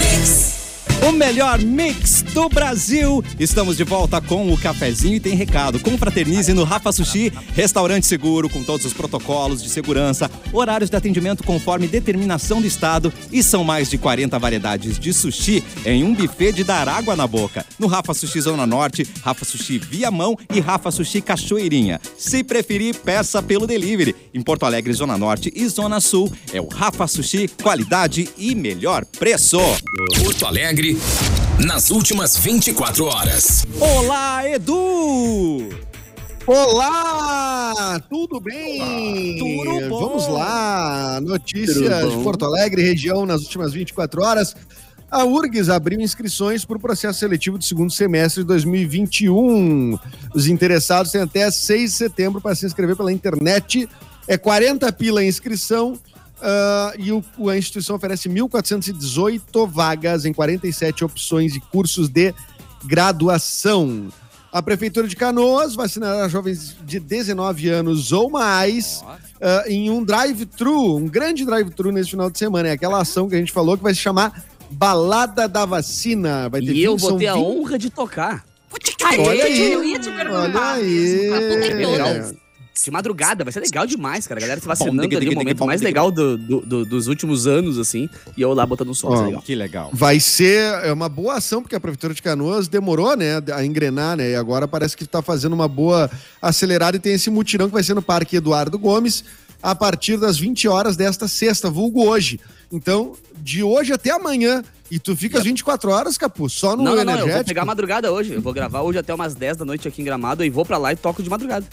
O melhor mix do Brasil. Estamos de volta com o cafezinho e tem recado. Confraternize no Rafa Sushi, restaurante seguro com todos os protocolos de segurança, horários de atendimento conforme determinação do estado e são mais de 40 variedades de sushi em um buffet de dar água na boca. No Rafa Sushi Zona Norte, Rafa Sushi Viamão e Rafa Sushi Cachoeirinha. Se preferir, peça pelo delivery. Em Porto Alegre, Zona Norte e Zona Sul, é o Rafa Sushi, qualidade e melhor preço. Porto Alegre, nas últimas 24 horas. Olá, Edu! Olá, tudo bem? tudo bom. Vamos lá, notícias de Porto Alegre, região, nas últimas 24 horas. A URGS abriu inscrições para o processo seletivo do segundo semestre de 2021. Os interessados têm até 6 de setembro para se inscrever pela internet. É 40 pila a inscrição ah, e o- a instituição oferece 1.418 vagas em 47 opções de cursos de graduação. A Prefeitura de Canoas vacinará jovens de 19 anos ou mais ah, em um drive-thru, um grande drive-thru nesse final de semana. É aquela ação que a gente falou que vai se chamar Balada da Vacina. Vai ter E eu vinte- vou ter a 20 honra de tocar. Ai, Olha aí, eu ia te perguntar olha aí. mesmo. De madrugada, vai ser legal demais, cara. A galera se vacinando diga, ali, diga, o momento diga, mais diga. legal do- do- do- dos últimos anos, assim. E eu lá botando um som, ser legal. Que legal. Vai ser é uma boa ação, porque a Prefeitura de Canoas demorou, né, a engrenar, né, e agora parece que está fazendo uma boa acelerada e tem esse mutirão que vai ser no Parque Eduardo Gomes a partir das 20 horas desta sexta, vulgo hoje. Então, de hoje até amanhã, e tu fica as 24 horas, Capu, só no Não, não, não, eu energético. vou pegar a madrugada hoje. Eu vou gravar hoje até umas 10 da noite aqui em Gramado e vou pra lá e toco de madrugada.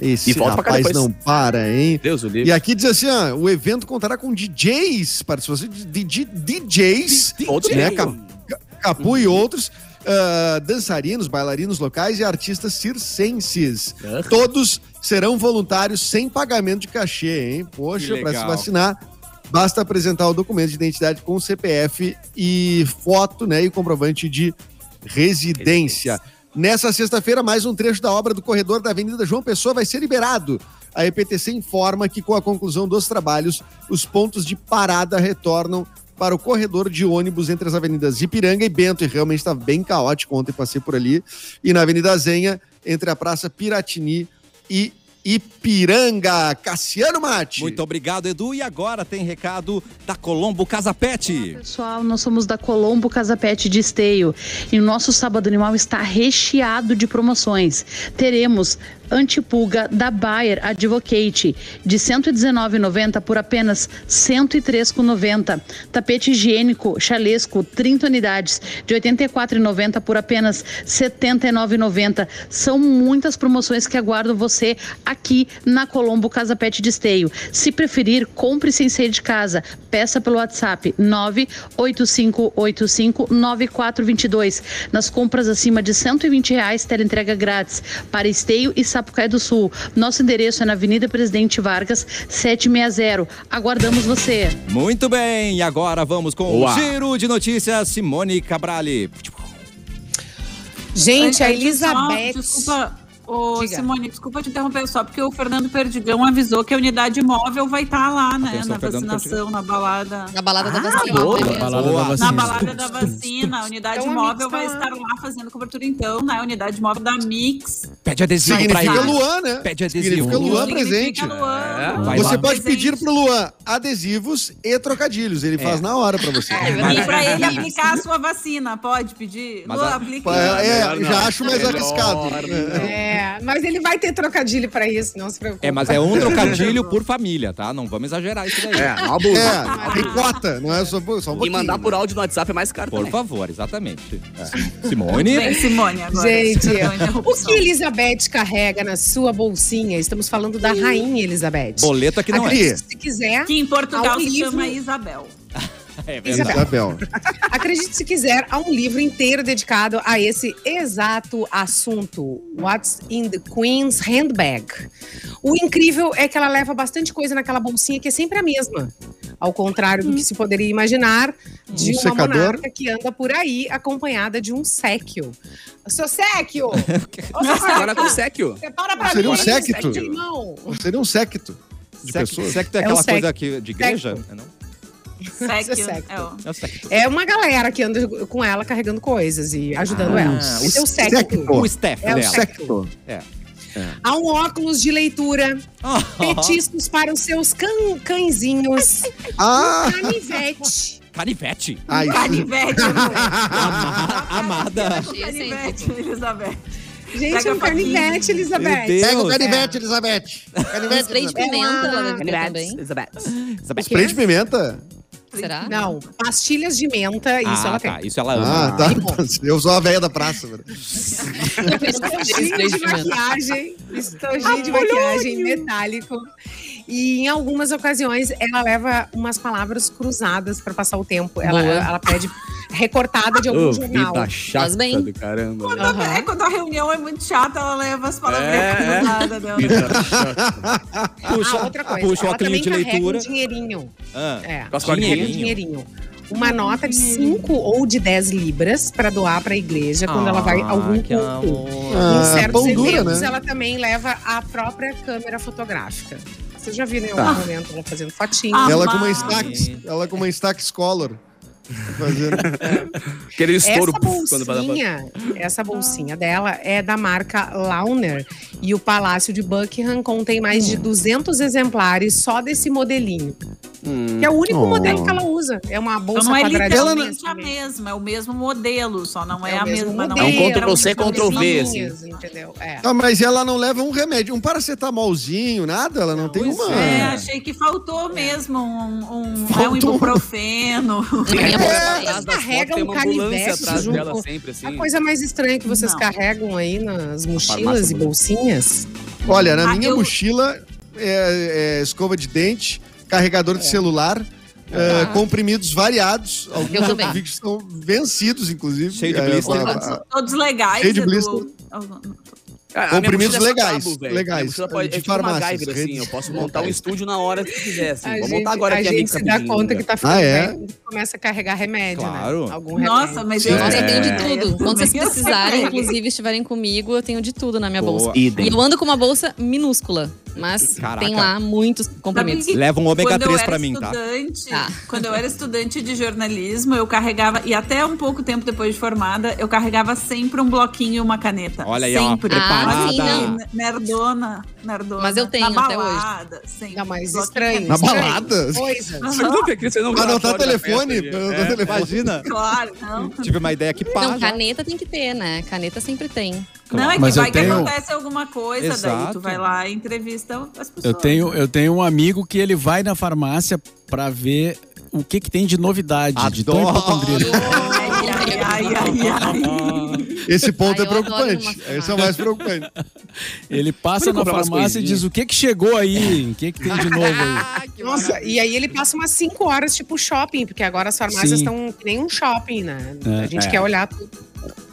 Esse E volta pra cá rapaz depois. não para, hein? Deus o livre. E aqui diz assim, ó, o evento contará com DJs, participação de DJ DJs, Outro né, Capu e outros, ah, dançarinos, bailarinos locais e artistas circenses. Aham. Todos serão voluntários sem pagamento de cachê, hein? Poxa, para se vacinar, basta apresentar o documento de identidade com CPF e foto, né, e comprovante de residência. Nessa sexta-feira, mais um trecho da obra do corredor da Avenida João Pessoa vai ser liberado. A EPTC informa que, com a conclusão dos trabalhos, os pontos de parada retornam para o corredor de ônibus entre as avenidas Ipiranga e Bento. E realmente está bem caótico. Ontem passei por ali. E na Avenida Zenha, entre a Praça Piratini e Ipiranga. Cassiano Mate. Muito obrigado, Edu. E agora tem recado da Colombo Casa Pet. Pessoal, nós somos da Colombo Casa Pet de Esteio e o nosso sábado animal está recheado de promoções. Teremos antipulga da Bayer Advocate de R$ 119,90 por apenas R$ 103,90. Tapete higiênico Chalesco 30 unidades de R$ 84,90 por apenas R$ 79,90. São muitas promoções que aguardam você aqui na Colombo Casa Pet de Esteio. Se preferir, compre sem sair de casa. Peça pelo WhatsApp 985859422. Nas compras acima de 120 reais, ter entrega grátis para Esteio e Sapucaí do Sul. Nosso endereço é na Avenida Presidente Vargas, 760. Aguardamos você. Muito bem, e agora vamos com o giro de notícias, Simone Cabrali. Gente, a Antes, só, Elizabeth. Desculpa, ô, Diga. Simone, desculpa te interromper só, porque o Fernando Perdigão avisou que a unidade móvel vai estar lá, né? Atenção, Na Fernando vacinação, na balada. Na balada da Ah, vacina. boa. né, mesmo? Balada da vacina. Na balada da vacina, a unidade Então, a móvel Mix tá vai lá. estar lá fazendo cobertura, então, né? A unidade móvel da Mix. Pede adesivo pra Significa ele. Luan, né? Pede adesivo. Significa Luan Significa presente. Luan. É, Você lá. pode Presente. pedir pro Luan adesivos e trocadilhos. Ele faz na hora pra você. E pra ele aplicar a sua vacina, pode pedir? Mas Luan, a- aplica. É, Melhor já acho mais arriscado. não. É, mas ele vai ter trocadilho pra isso, não se preocupe. É, mas é um trocadilho por família, tá? Não vamos exagerar isso daí. É, uma abuso. É, tem cota, não é só, só um E mandar por áudio no WhatsApp é mais caro Por também. favor, exatamente. É. Simone. Vem, Simone, agora. Gente, o que Elizabeth carrega na sua bolsinha? Estamos falando da rainha Elizabeth. Boleto aqui não é. Acredite se quiser. Que em Portugal se livro- chama Isabel. É verdade. Isabel. Acredite se quiser, há um livro inteiro dedicado a esse exato assunto. What's in the Queen's Handbag. O incrível é que ela leva bastante coisa naquela bolsinha que é sempre a mesma. Ao contrário do que se poderia imaginar de Um uma secador? monarca que anda por aí acompanhada de um séquio. Seu séquio! Seu Agora com séquio! Separa pra Seria mim, um séquito? limão. Seria um séquito de Sec- pessoas. Secto é É aquela o coisa secto. aqui de igreja? Secto. É, não? É, o- É o secto. É uma galera que anda com ela carregando coisas e ajudando Ah, ela. o Esse é o secto. O staff É o dela. Secto. Há um óculos de leitura, Ah, petiscos para os seus can cãezinhos, Ah, canivete. Canivete. Canivete, amor. Ama- Amada. Achei assim, Canivete, Elizabeth. Gente, Pega é um canivete, Elizabeth. Pega o canivete, Elizabeth. Canivete, Spray de Elizabeth. pimenta, Canivete. Elizabeth. Spray de pimenta? Será? Não, pastilhas de menta, isso ah, ela tá. tem. Isso ela ama. Ah, tá. Eu sou a velha da praça. Estojinho de maquiagem, estojinho de maquiagem metálico. E em algumas ocasiões ela leva umas palavras cruzadas para passar o tempo. Ela, ela pede recortada de algum jornal. chata Faz bem. do caramba. Quando, Aham. é, quando a reunião é muito chata, ela leva as palavras É, é. dela. Vida. Puxa, ah, outra coisa. puxa o ela também de carrega leitura. um dinheirinho. Ah, É, carrega um dinheirinho. Uma nota de 5 ou de 10 libras para doar para a igreja quando ela vai a algum Ah, culto. Ah, em certos pão dura, eventos, né? ela também leva a própria câmera fotográfica. Vocês já viram em algum Ah. momento ela fazendo fotinho? Ah, Ela com uma mas- Stax, ela com uma Stax Color. Fazendo. Aquele estouro Essa puf, bolsinha, essa bolsinha dela é da marca Launer e o Palácio de Buckingham contém mais de 200 exemplares só desse modelinho. Que é o único Oh. modelo que ela usa. É uma Então bolsa não é quadradinha. literalmente a mesma, é o mesmo modelo, só não é, é a mesma. Não modelo, É um Ctrl C, são Ctrl V, bolsinhas, Entendeu? É. Ah, mas ela não leva um remédio, um paracetamolzinho, nada? Ela não, tem pois uma. É, É. achei que faltou mesmo um, um, Faltou. é um ibuprofeno. É, carrega tem um canivete junto. sempre, assim. A coisa mais estranha que vocês Não. carregam aí nas mochilas e bolsinhas. Olha, na Ah, minha eu- mochila é, é escova de dente, carregador de celular, é, comprimidos variados. Alguns que estão vencidos, inclusive. Cheio de É, blister. a- a- Todos, todos legais. Cheio de Edu. blister. Ah, a minha Comprimidos é legais, cabo, legais, pode, de é tipo MacGyver, assim. Eu posso montar um estúdio na hora que quiser, assim. A Vou gente, montar agora a aqui a gente se dá conta né? que tá ficando Ah, é? velho, começa a carregar remédio, Claro. né? Algum remédio. Nossa, mas eu Mas eu tenho de É, tudo. Quando vocês precisarem, inclusive, estiverem comigo, eu tenho de tudo na minha Boa. bolsa. Idem. E eu ando com uma bolsa minúscula, mas Caraca. tem lá muitos comprimidos. Leva um ômega quando eu 3 era pra mim, tá? Ah. Quando eu era estudante de jornalismo, eu carregava, e até um pouco tempo depois de formada, eu carregava sempre um bloquinho e uma caneta. Olha aí, ó, sempre. Preparada. Ah, sim, não. N- Nerdona, nerdona. Mas eu tenho na até hoje. balada, Sempre. Não, mas estranho. Na estranho. balada? Coisas. Você nunca quis ser não Pra anotar fora da telefone? festa, anotar É. telefone. Imagina. Claro, não. Tive uma ideia que pá. Não, caneta tem que ter, né? Caneta sempre tem. Não, é que Mas vai que tenho- acontece alguma coisa, daí Exato. tu vai lá e entrevista as pessoas. Eu tenho, eu tenho um amigo que ele vai na farmácia pra ver o que, que tem de novidade, de tão Adoro. hipocondríaco. Ai, ai, ai, ai, ai. Esse ponto Ai, é preocupante. Esse é o mais preocupante. Ele passa na farmácia e diz o que que chegou aí, o que que tem de novo aí. Nossa, e aí ele passa umas 5 horas, tipo shopping, porque agora as farmácias estão que nem um shopping, né? É. a gente É. quer olhar tudo.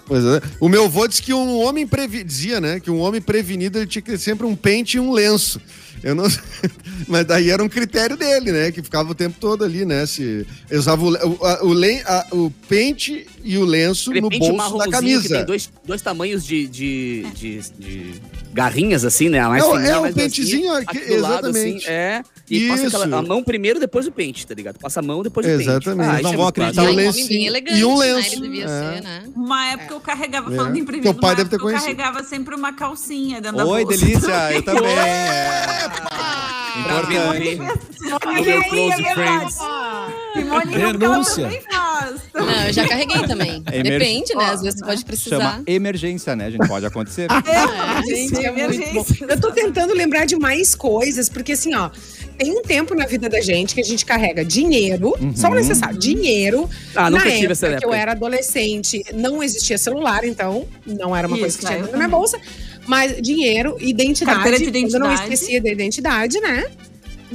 Pois é. O meu avô disse que um homem previ... dizia, né? Que um homem prevenido ele tinha que ter sempre um pente e um lenço. Eu não. Mas daí era um critério dele, né? Que ficava o tempo todo ali, né? Se eu usava o, o, o, o pente e o lenço no bolso da que tem camisa. dois, dois tamanhos de, de, de, de garrinhas, assim, né? A mais É o- fininha, é a o mais pentezinho aqui, lado, exatamente. assim, é. E passa Isso. aquela, a mão primeiro, depois o pente, tá ligado? Passa a mão, depois o pente. Exatamente. Ah, Não é vão acreditar. E um um bem elegante, e um né? lenço. Devia É. ser, né? Uma época eu carregava, É. falando em prevenido, Teu pai deve ter eu conhecido. carregava sempre uma calcinha dentro da Oi, delícia. Eu também. É. Importante. Meu close friends. Simone, ela Denúncia. Não, eu já carreguei também. Emerg- Depende, né? Às vezes você pode precisar. Chama emergência, né, gente? Pode acontecer. É, Gente, emergência. Eu tô tentando lembrar de mais coisas, porque assim, ó, tem um tempo na vida da gente que a gente carrega dinheiro, só o necessário, dinheiro. Ah, nunca na tive época essa que eu época. era adolescente, não existia celular, então não era uma coisa Isso, que tinha é, da minha bolsa. Mas dinheiro, identidade. Carteira de quando Eu não identidade. esquecia da identidade, né?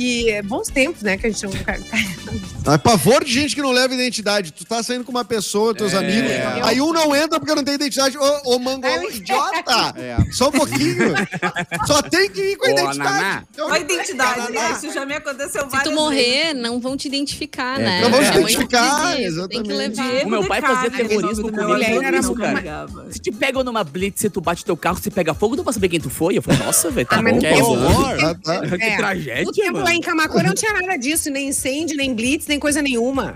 E é, bons tempos, né? Que a gente não. É pavor de gente que não leva identidade. Tu tá saindo com uma pessoa, teus É. amigos, aí um não entra porque não tem identidade. Ô, ô mango, É, idiota! É. Só um pouquinho. Só tem que ir com a Ô, identidade. Naná. Então, a identidade, Naná. isso já me aconteceu Se várias tu morrer, não vão te identificar, É, né? não vão te mãe identificar, isso, Tem que exatamente. levar. O meu pai fazia Decade, terrorismo comigo. meu Ele era uma- carregava. Se te pegam numa blitz e tu bate teu carro, você pega fogo, não vai saber quem tu foi. Eu falei, nossa, velho, tá Ah, mas bom. não Que horror. Ah, tá. Que É. tragédia, mano. Lá em Camacuã não tinha nada disso, nem incêndio, nem blitz, nem coisa nenhuma.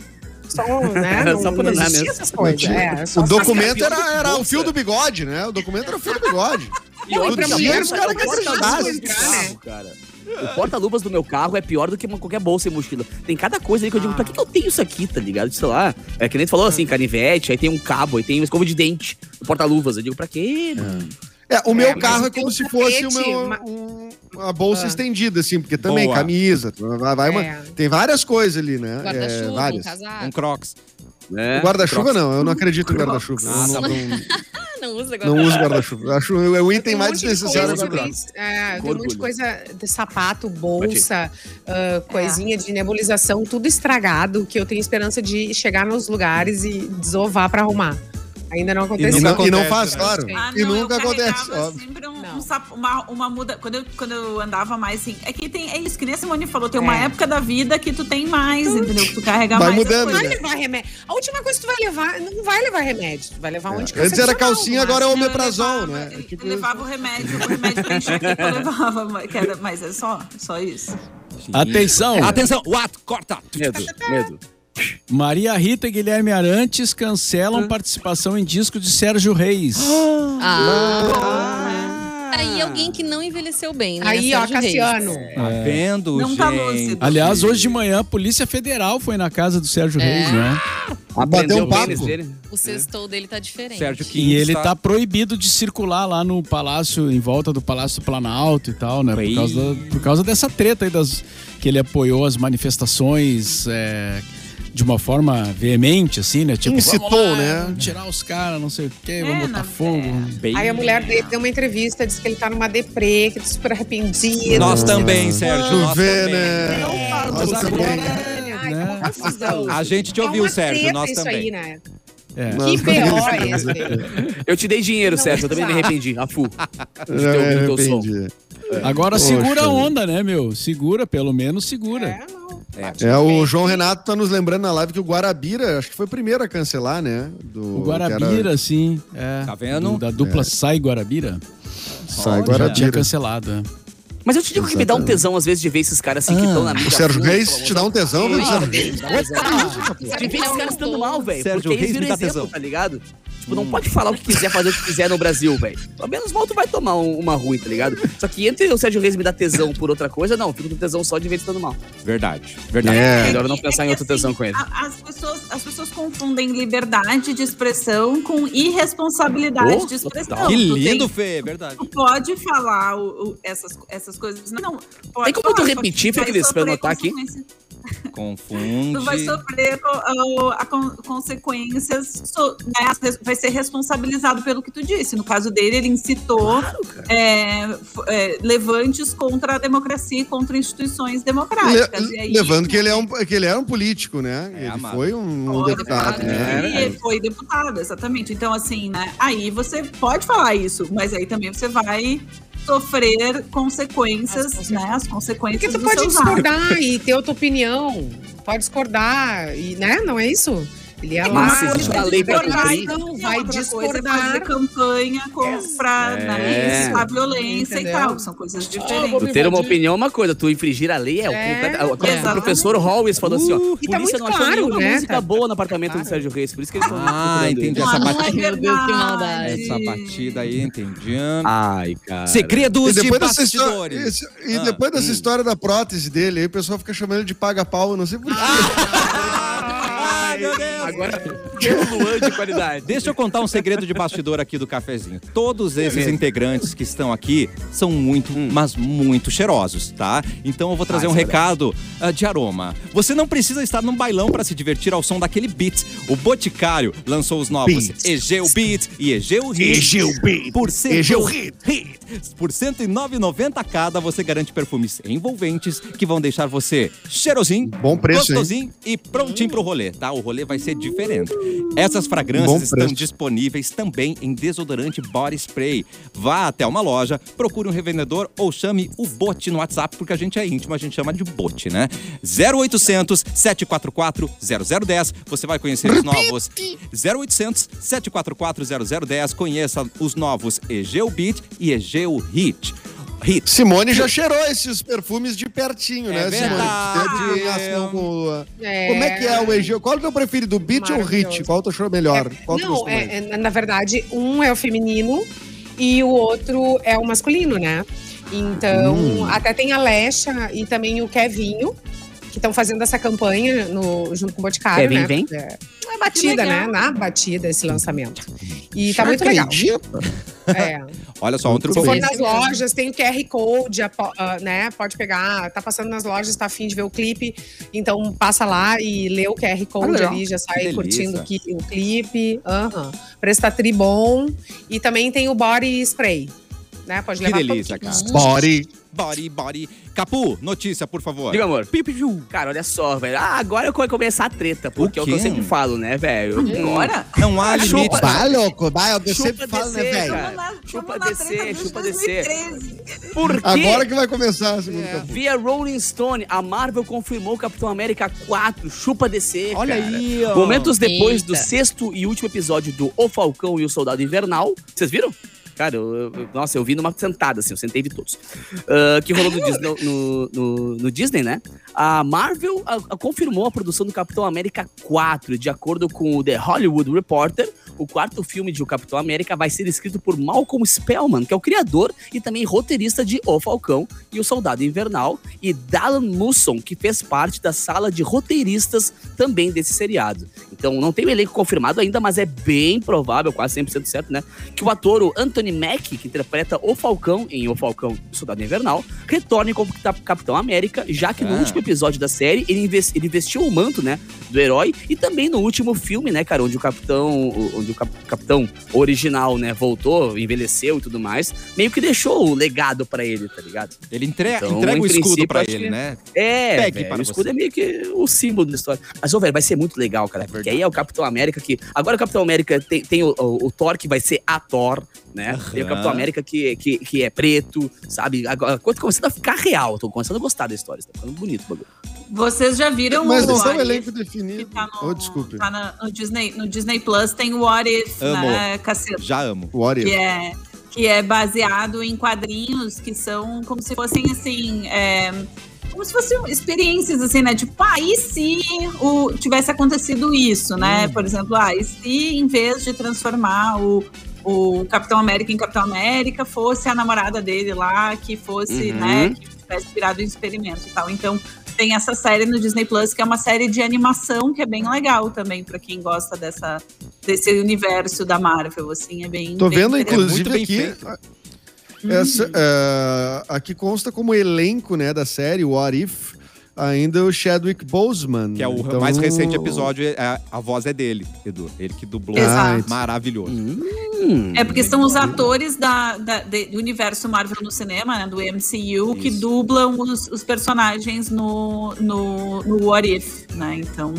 Só, né? Não, Só pra não mesmo. essas coisas. É, só O documento era, que era o fio do bigode, né? O documento era o fio do bigode. E pra que mulher, não porta-luvas fácil do entrar, carro, né? cara. O porta-luvas do meu carro é pior do que uma- qualquer bolsa e mochila. Tem cada coisa aí que eu digo, pra que, que eu tenho isso aqui, tá ligado? Sei lá. É que nem tu falou assim, canivete, aí tem um cabo, aí tem uma escova de dente, o porta-luvas. Eu digo, pra quê? mano? É, o meu mas carro é como um se fosse tapete, uma, uma- um- uma bolsa Ah. estendida, assim, porque também Boa. camisa, vai, vai uma- É. tem várias coisas ali, né? É, Guarda-chuva, um várias. casaco. Um crocs. O Guarda-chuva não, eu não acredito em guarda-chuva. Ah, não, tá não, não usa não uso guarda-chuva. Acho é o Tem item um mais desnecessário da guarda é, tem um monte de coisa de sapato, bolsa, ah, coisinha de nebulização, tudo estragado, que eu tenho esperança de chegar nos lugares e desovar pra arrumar. Ainda não E aconteceu. não, e não acontece, faz, né? claro. Ah, e não, nunca eu acontece. óbvio. sempre um, um sap- uma, uma muda. Quando eu, quando eu andava mais assim. É que tem. É isso que nem a Simone falou. Tem uma É. época da vida que tu tem mais, entendeu? Que tu carrega Vai mais. mudando, coisas. vai levar remédio. A última coisa que tu vai levar, não vai levar remédio. Tu vai levar um anticoncepcional. Antes era calcinha, mas- agora é omeprazol, levava- né? Eu, É tipo eu levava o remédio, o remédio pra enxaqueca eu levava, mas é só, só isso. Atenção! Atenção, what? Corta. Medo, medo. Maria Rita e Guilherme Arantes cancelam participação em disco de Sérgio Reis. Ah, aí alguém que não envelheceu bem, né? Aí, ó, Sérgio Reis. Cassiano. Tá vendo, Não gente? tá lúcido. Aliás, hoje de manhã a Polícia Federal foi na casa do Sérgio É. Reis, né? Bateu um papo. dele. O sextou dele tá diferente. Sérgio E Quinto ele está- tá proibido de circular lá no palácio, em volta do Palácio do Planalto e tal, né? Por causa, da- por causa dessa treta aí das, que ele apoiou as manifestações é, de uma forma veemente, assim, né? Tipo, Incitou, vamos lá, né? Vamos tirar os caras, não sei o quê, É, vamos botar não- fogo. Bem- Aí a mulher dele deu uma entrevista, disse que ele tá numa deprê, que tá super arrependido. Nós também, Sérgio. Tu Nós vê, também. né? Mas Nós agora- também. Ai, que uma confusão. A gente te É ouviu, uma Sérgio. Nós isso também. aí, né? É. Nós Que também. B.O. é esse? Eu te dei dinheiro, Não, Sérgio. Eu também me arrependi. A teu som. arrependi. Agora Poxa segura a onda, né, meu? Segura, pelo menos segura. É, não. É, o João Renato tá nos lembrando na live que o Guarabira, acho que foi o primeiro a cancelar, né? Do, O Guarabira, sim. É, Tá vendo? do- da dupla Sai Guarabira. Sai Já tinha Guarabira. cancelado, é. Mas eu te digo que me dá um Exatamente. tesão, às vezes, de ver esses caras assim que estão na mídia. O Sérgio Reis te dá um tesão, viu, Ah, Sérgio Reis? dá um tesão. Sabe De ver esses caras estando mal, velho. Sérgio Porque eles viram exemplo, tesão. tá ligado? Tipo, não pode falar o que quiser, fazer o que quiser no Brasil, velho. Pelo menos mal tu vai tomar um- uma ruim, tá ligado? Só que entre o Sérgio Reis me dar tesão por outra coisa, não. Fico com tesão só de ver ele estando mal. Verdade, verdade. É. Melhor eu não pensar em que, outro tesão assim, com ele. a- As pessoas, as pessoas confundem liberdade de expressão com irresponsabilidade Oh, de expressão. total. Que Tu tem- lindo, Fê, verdade. Tu pode falar o- o- essas, essas coisas. Não, pode Tem como tu repetir, Fê Cris, pra eu anotar aqui? Confunde. Tu vai sofrer o- a con- consequências, so- né, vai ser responsabilizado pelo que tu disse. No caso dele, ele incitou é, f- é, levantes contra a democracia e contra instituições democráticas. Le- aí- levando que ele, é um, que ele era um político, né? É, ele amado. foi um, um Foi deputado, deputado, né? E foi deputado, exatamente. Então, assim, né? Aí você pode falar isso, mas aí também você vai sofrer consequências, As consequências. né? As consequências Porque tu pode seus atos. discordar e ter outra opinião. Pode discordar, e, né? Não é isso? Ele é Mas lá, vai uma lei pra discordar, cumprir. E vai coisa é fazer discordar. campanha com, pra É. né, a violência Entendeu? e tal. São coisas diferentes. Tu ter uma opinião é uma coisa, tu infringir a lei é, o É, o- é. O professor Hollis falou assim, ó, E tá polícia muito não achou claro, nenhuma né, música tá- boa no apartamento claro. do Sérgio Reis, por isso que eles estão Ah, procurando entendi ele. essa Não, não é batida. Meu Deus, que maldade. Essa batida aí, entendi. Ai, cara. E Segredos de depois, dessa história, bastidores. e Ah, depois dessa hum. história da prótese dele, aí o pessoal fica chamando ele de paga-pau, não sei porquê. Ai, meu Deus. Agora, pelo Luan de qualidade. Deixa eu contar um segredo de bastidor aqui do cafezinho. Todos esses integrantes que estão aqui são muito, mas muito cheirosos, tá? Então eu vou trazer Ah, um é recado ah, de aroma. Você não precisa estar num bailão para se divertir ao som daquele beat. O Boticário lançou os novos Beats. Egeu Beat e Egeu Hit. Egeu Beat. Por cento... Egeu Hit. Hit. Por R$ 109,90 cada, você garante perfumes envolventes que vão deixar você cheirosinho, Bom preço, hein? gostosinho e prontinho pro rolê, tá? O rolê vai ser diferente. Essas fragrâncias estão disponíveis também em desodorante body spray. Vá até uma loja, procure um revendedor ou chame o Bote no WhatsApp, porque a gente é íntimo, a gente chama de Bote, né? 0800 744 0010. Você vai conhecer os novos 0800 744 0010. Conheça os novos Egeu Beat e Egeu Hit. Hit. Simone já cheirou esses perfumes de pertinho, É né, verdade. Simone? Teve relação com o- É. Como é que é o EG? Qual é o teu preferido, Beat ou Hit? Qual tu achou melhor? Qual tu Não, é, é, na verdade, um é o feminino e o outro é o masculino, né? Então, Hum. até tem a Lecha e também o Kevinho, que estão fazendo essa campanha no, junto com o Boticário, Kevin né? vem? É, na batida, né? Na batida esse lançamento. E tá muito legal. É. Olha só, ontem Se for foi. nas lojas, tem o QR Code, ah, né? Pode pegar, tá passando nas lojas, tá afim de ver o clipe. Então passa lá e lê o QR Code legal. ali, já sai Que curtindo que- o clipe. Aham. Preço tá tri bom. E também tem o body spray. Né? Pode Que levar delícia, todo- cara. Body. Body, body. Capu, notícia, por favor. Diga, amor. Cara, olha só, velho. Ah, agora vai começar a treta, porque é o que eu sempre falo, né, velho? Agora? Não há Chupa. limite. Vai, louco. Vai, eu Chupa sempre falo, né, descer, velho? Chupa descer, chupa descer. 2013. Por quê? Agora que vai começar a segunda campanha. Via Rolling Stone, a Marvel confirmou Capitão América 4, chupa DC. Olha cara. aí, ó. Momentos depois Eita. do sexto e último episódio do O Falcão e o Soldado Invernal. Vocês viram? Cara, eu- eu- nossa, eu vi numa sentada, assim, eu sentei e vi todos. Ah, que rolou no Disney, no, no- no Disney, né? A Marvel a- a confirmou a produção do Capitão América 4. De acordo com o The Hollywood Reporter, o quarto filme de O Capitão América vai ser escrito por Malcolm Spellman, que é o criador e também roteirista de O Falcão e o Soldado Invernal, e Dallan Musson, que fez parte da sala de roteiristas também desse seriado. Então, não tem o elenco confirmado ainda, mas é bem provável, quase 100% certo, né? Que o ator o Anthony Mack, que interpreta o Falcão em O Falcão Soldado Invernal, retorne como Cap- Capitão América, já que no Ah. último episódio da série ele, ele vestiu o manto, né, do herói, e também no último filme, né, cara, onde o Capitão, onde o cap- Capitão original, né, voltou, envelheceu e tudo mais, meio que deixou o legado pra ele, tá ligado? Ele entre- Então, entrega o escudo acho ele, né? É, Pegue velho, para o escudo você. é meio que o símbolo da história. Mas, ô, velho, vai ser muito legal, cara. porque aí é o Capitão América que. Agora o Capitão América tem, tem o, o- o Thor que vai ser a Thor, né? Tem o. Capitão América que, que, que é preto, sabe? Agora a coisa tá começando a ficar real. Tô começando a gostar da história. Tá ficando bonito o bagulho. Vocês já viram Mas o não são What elenco If, definido. tá no, Oh, desculpe. tá na- no, Disney, no Disney Plus tem o What If, Amo. né, caceta? Já amo. Warrior. que é que é baseado em quadrinhos que são como se fossem assim é, como se fossem experiências assim né tipo ah e se o, tivesse acontecido isso né por exemplo ah e se em vez de transformar o o Capitão América em Capitão América fosse a namorada dele lá que fosse Uhum. né que tivesse virado um experimento e tal então tem essa série no Disney Plus que é uma série de animação que é bem legal também pra quem gosta dessa desse universo da Marvel assim é bem Tô bem vendo, inclusive, muito bem aqui. feito. Essa, é, aqui consta como elenco né, da série What If ainda o Chadwick Boseman. Que é o Então, mais recente episódio, é- a voz é dele, Edu. Ele que dublou. Exato. Maravilhoso. Hum. É porque são os atores da, da- de- do universo Marvel no cinema, né, do MCU, que Isso. dublam os, os personagens no, no, no What If, né? Então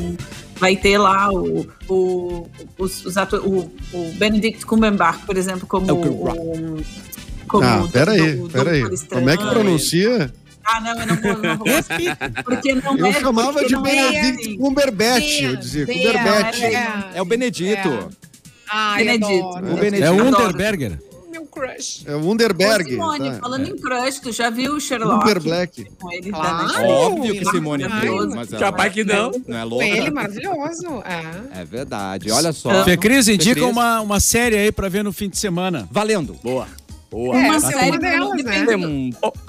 vai ter lá o, o, os, os o, o Benedict Cumberbatch, por exemplo, como É o o. Como Ah, peraí, peraí. Como é que pronuncia? Ah, não, eu não vou, não vou Porque não Eu é, chamava de é Benedict assim. Cumberbatch. Eu dizia Cumberbatch. é. É o Benedito. Ai, Benedito. adoro. O Benedito. É o. Underberger. Meu crush. É o Ô, Underberg. Simone, tá. falando em crush, tu já viu o Sherlock? Cumber Black. Com ele Claro. Netflix? Óbvio que Simone viu, mas ela Capaz que não. não é Com louca. ele, maravilhoso. É. É verdade. Olha só. Fê Cris, indica Fê Cris. uma, uma série aí pra ver no fim de semana. Valendo. Boa. Boa. Uma Essa é série uma delas, né?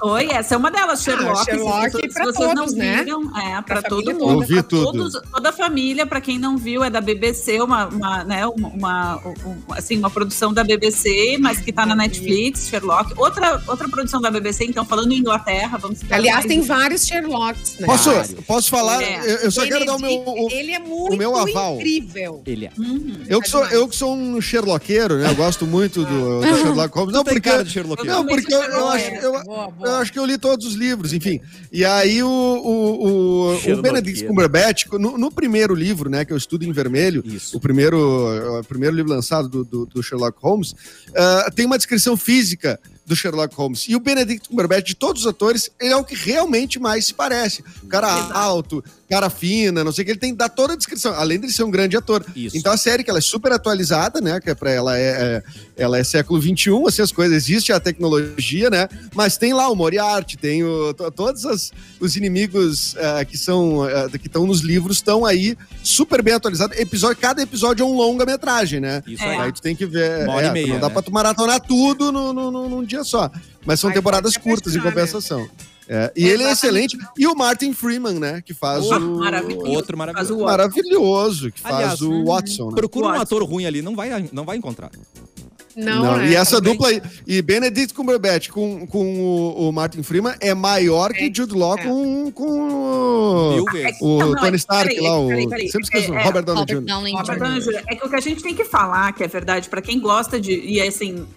Oi, essa é uma delas, Sherlock. Ah, Sherlock se, se vocês todos, não né? viram, é, pra, Pra todo mundo. toda. Eu vi pra tudo. todos- toda a família, pra quem não viu, é da BBC, uma, uma, né, uma, uma- um- assim, uma produção da BBC, mas que tá na Netflix, Sherlock. Outra, outra produção da BBC, então, falando em Inglaterra, vamos citar Aliás, mais tem vários Sherlocks, né? Posso, posso falar? É. Eu, eu só quero dar o meu. o- Ele é muito meu aval. incrível. Ele é. Uhum. eu, que sou, demais. eu que sou um Sherlockeiro, né? Eu gosto muito do, do Sherlock Holmes. Não, porque, cara de Sherlock. não, porque eu, eu acho, eu, Boa, boa. eu acho que eu li todos os livros, enfim. E aí o, o, o, o. Benedict Cumberbatch, no, no primeiro livro, né, que eu estudo em vermelho, Isso. o primeiro, o primeiro livro lançado do, do, do Sherlock Holmes, ah, tem uma descrição física do Sherlock Holmes. E o Benedict Cumberbatch, de todos os atores, ele é o que realmente mais se parece. O cara Exato. alto, cara fina, não sei o que, ele tem que dar toda a descrição, além de ser um grande ator. Isso. Então a série, que ela é super atualizada, né, que é pra ela é, é- ela é século XXI, assim, as coisas, existe a tecnologia, né, mas tem lá o Moriarty, tem o, to- todos as- os inimigos eh, que são, eh, que estão nos livros, estão aí super bem atualizados. Episódio, cada episódio é um longa-metragem, né? Isso aí. Aí tu tem que ver. É, não dá né? pra tu maratonar tudo no, no- no- num dia só. Mas são Aí temporadas curtas em apaixonar, né? compensação. É, e ele é excelente. E o Martin Freeman, né? Que faz Oh, o. Maravilhoso. Outro maravilhoso. Maravilhoso, que faz Aliás, o Watson. Né? Procura um ator ruim ali, não vai, não vai encontrar. Não, Não, né, e essa também. dupla aí, e Benedict Cumberbatch com, com o, o Martin Freeman é maior que É, Jude Law é. com, com o, Mil vezes. o Não, não, Tony é- Stark peraí, lá, o, peraí, peraí. sempre esqueço, É, é, Robert Downey Robert Jr. Robert. Downey Jr. É que o que a gente tem que falar, que é verdade, pra quem gosta de. E assim,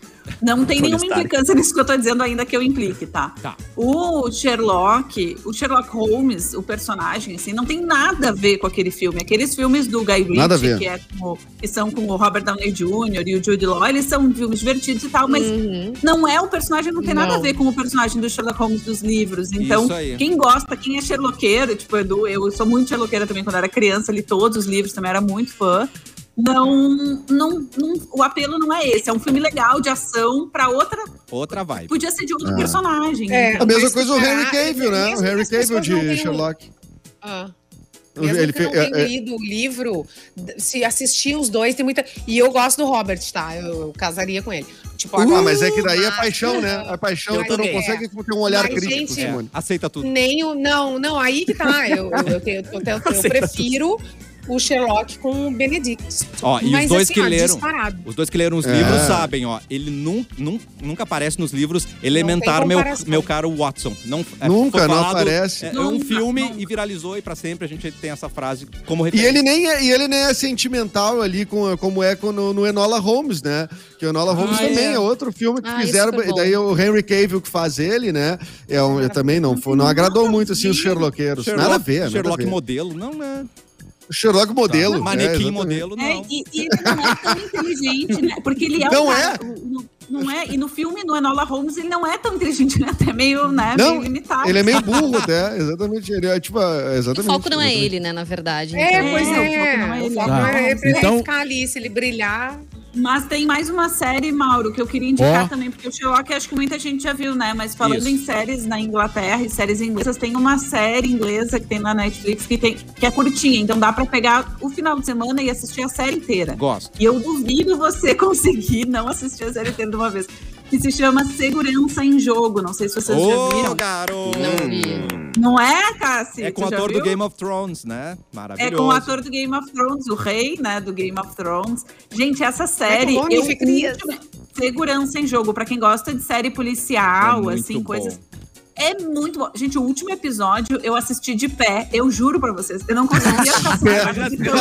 não tem nenhuma Stark. implicância nisso que eu tô dizendo, ainda que eu implique, tá? Tá. O Sherlock, o Sherlock Holmes, o personagem, assim, não tem nada a ver com aquele filme. Aqueles filmes do Guy Nada a ver. Ritchie, que, é com o- que são com o Robert Downey Jr. e o Jude Law, eles são filmes divertidos e tal, mas Uhum. não é o personagem, não tem nada a Não. ver com o personagem do Sherlock Holmes dos livros. Então, quem gosta, quem é Sherlockeiro, tipo, Edu, eu sou muito Sherlockeira também quando era criança, li todos os livros, também era muito fã. Não, não, não- o apelo não é esse. É um filme legal de ação pra outra. Outra vibe. Podia ser de outro Ah. personagem. É. então. A mesma Mas coisa o será- Henry Cavill, né? O as Cavill de Sherlock. Ah. Mesmo Ele que não tenha é- é- lido o livro, se assistir os dois, tem muita. E eu gosto do Robert, tá? Eu, casaria com ele. Tipo, Ah, agora, mas é que daí é mas- paixão, né? A paixão Eu tu não consegue ter um olhar Mas, crítico, gente, Simone. É, aceita tudo. Nem o. Não, não, aí que tá. Eu, eu, eu, eu, tenho- eu prefiro o Sherlock com o Benedict. Ó, e os Mas, dois assim, que ó, leram. disparado. Os dois que leram os É. livros sabem, ó. Ele nun, nun- nunca aparece nos livros elementar meu, meu caro Watson. Não, é, Nunca, foi não falado- aparece. É, é Nunca, um filme nunca. e viralizou e pra sempre a gente tem essa frase como E referência. ele, nem é, e ele nem é sentimental ali com, como é com, no, no Enola Holmes, né? Que o Enola Holmes Ah, também é. é. outro filme que Ah, fizeram. E daí o Henry Cavill que faz ele, né? É um, eu também não, foi- não agradou muito assim os Sherlockeiros. Nada a ver. nada Sherlock a ver. modelo, não, né? Sherlock modelo. Tá. Manequim é, modelo, não. É, e, e ele não é tão inteligente, né? Porque ele é um Não cara- o- Não é? E no filme, no Enola Holmes, ele não é tão inteligente, né? Até meio, né? Não, meio limitado. Ele é meio burro até, exatamente. Ele é tipo. é, O Exatamente. foco não é ele, né, na verdade. É, então- pois É, é. o foco não é O ele. foco Tá. não é pra ele Então- ficar ali, se ele brilhar. Mas tem mais uma série, Mauro, que eu queria indicar Ó. também, porque o Sherlock acho que muita gente já viu, né? Mas falando Isso. em séries na Inglaterra e séries inglesas, tem uma série inglesa que tem na Netflix que, tem, que é curtinha, então dá pra pegar o final de semana e assistir a série inteira. Gosto. E eu duvido você conseguir não assistir a série inteira de uma vez. Que se chama Segurança em Jogo. Não sei se vocês já Ô, viram. garoto! Não vi. Não é, Cassi? É com o já ator do? Game of Thrones, né? Maravilhoso. É com o ator do Game of Thrones, o rei, né, do Game of Thrones. Gente, essa série. nome, eu, segurança em jogo, pra quem gosta de série É policial, muito assim, bom. coisas. É muito bom. Gente, o último episódio eu assisti de pé, eu juro pra vocês. Eu não conseguia de. Pô,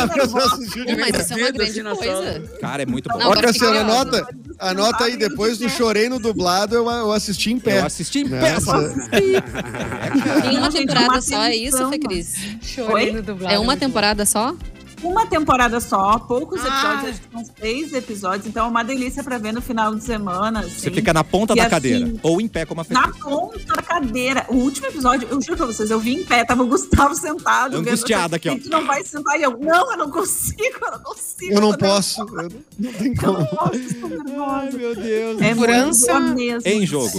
mas isso é uma grande assim, coisa. Cara, é muito bom. Não, Ó, Cassiano, anota, anota aí, depois do Chorei no dublado, eu, eu assisti em pé. Eu assisti em Né? pé. só. Tem uma Não, gente, temporada uma só, é isso, Fê Cris? Chorei no dublado. É uma temporada só? Uma temporada só, poucos Ah. episódios, acho que são seis episódios, então é uma delícia pra ver no final de semana. Você assim. fica na ponta E da assim, cadeira. Ou em pé, como a Fê Na ponta da cadeira. O último episódio, eu juro pra vocês, eu vi em pé, tava o Gustavo sentado. vendo, Angustiado aqui, ó. "E Tu não vai sentar? E eu, não, eu não consigo, eu não consigo. Eu não posso. eu não- Não tem nervosa, Eu como. não posso, estou nervosa. meu Deus. É Segurança mesmo. Em jogo.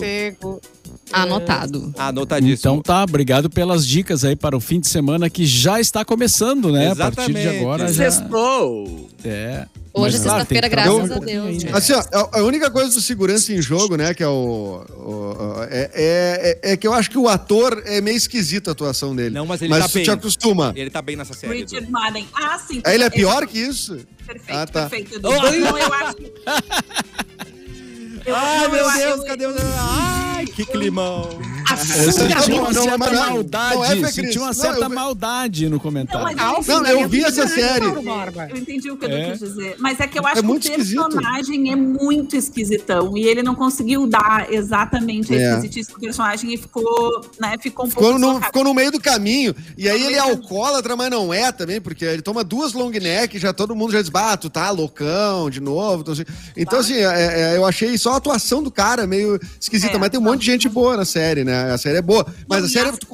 Anotado. Anotadíssimo. Então tá, obrigado pelas dicas aí para o fim de semana que já está começando, né? A partir de Exatamente. agora já. Sextou! É. Hoje Mas, é sexta-feira, graças um a Deus. Assim, ó, a a única coisa do segurança em jogo, né, que é o. o- é, é, é que eu acho que o ator é meio esquisito a atuação dele. Não, mas ele mas tá tu bem. te acostuma. Ele tá bem nessa série. Richard Madden. Ah, sim. Aí ele é pior que isso? Perfeito, Ah, tá. perfeito. Edu. Então eu acho. Eu- Ai, não, meu eu- Deus, eu- cadê o. Ai! Ai, que climão. A Eu fuga senti uma não, não, não, maldade. não é, senti uma Não, certa eu- maldade no comentário. Não, eu vi essa série. Eu entendi o que eu É. quis dizer. Mas é que eu É acho que o personagem é muito esquisitão. E ele não conseguiu dar exatamente a É. esquisitice do personagem e ficou, né, ficou um Ficou pouco no, ficou no meio do caminho. E aí ele é alcoólatra, mas não é também, porque ele toma duas long neck, já todo mundo já diz, bah, tu tá loucão de novo. Então, assim, então, assim, é- é, eu achei só a atuação do cara meio esquisita, É, mas tem um monte de gente boa na série, né? A série é boa. Mas a série, tu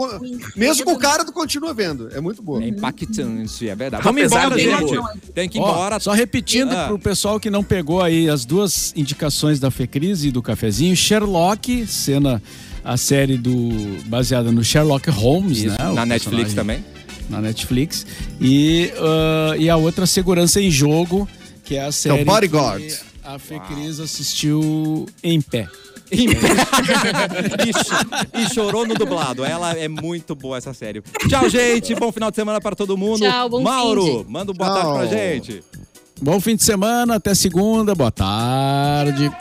mesmo com o cara, tu continua vendo. É muito boa. É impactante, é verdade. Vamos Apesar embora, gente. Tem que ir Ó, embora. só repetindo Ah. pro pessoal que não pegou aí as duas indicações da Fecris e do cafezinho, Sherlock, cena a série do baseada no Sherlock Holmes, Isso, né? o na Netflix personagem também. Na Netflix. E, ah, e a outra Segurança em Jogo, que é a série Bodyguard. que a Fecris assistiu em pé. e, e chorou no dublado. Ela é muito boa essa série. Tchau, gente. Bom final de semana para todo mundo. Tchau, bom Mauro, fim manda um boa tarde pra Tchau. gente. Bom fim de semana, até segunda, boa tarde.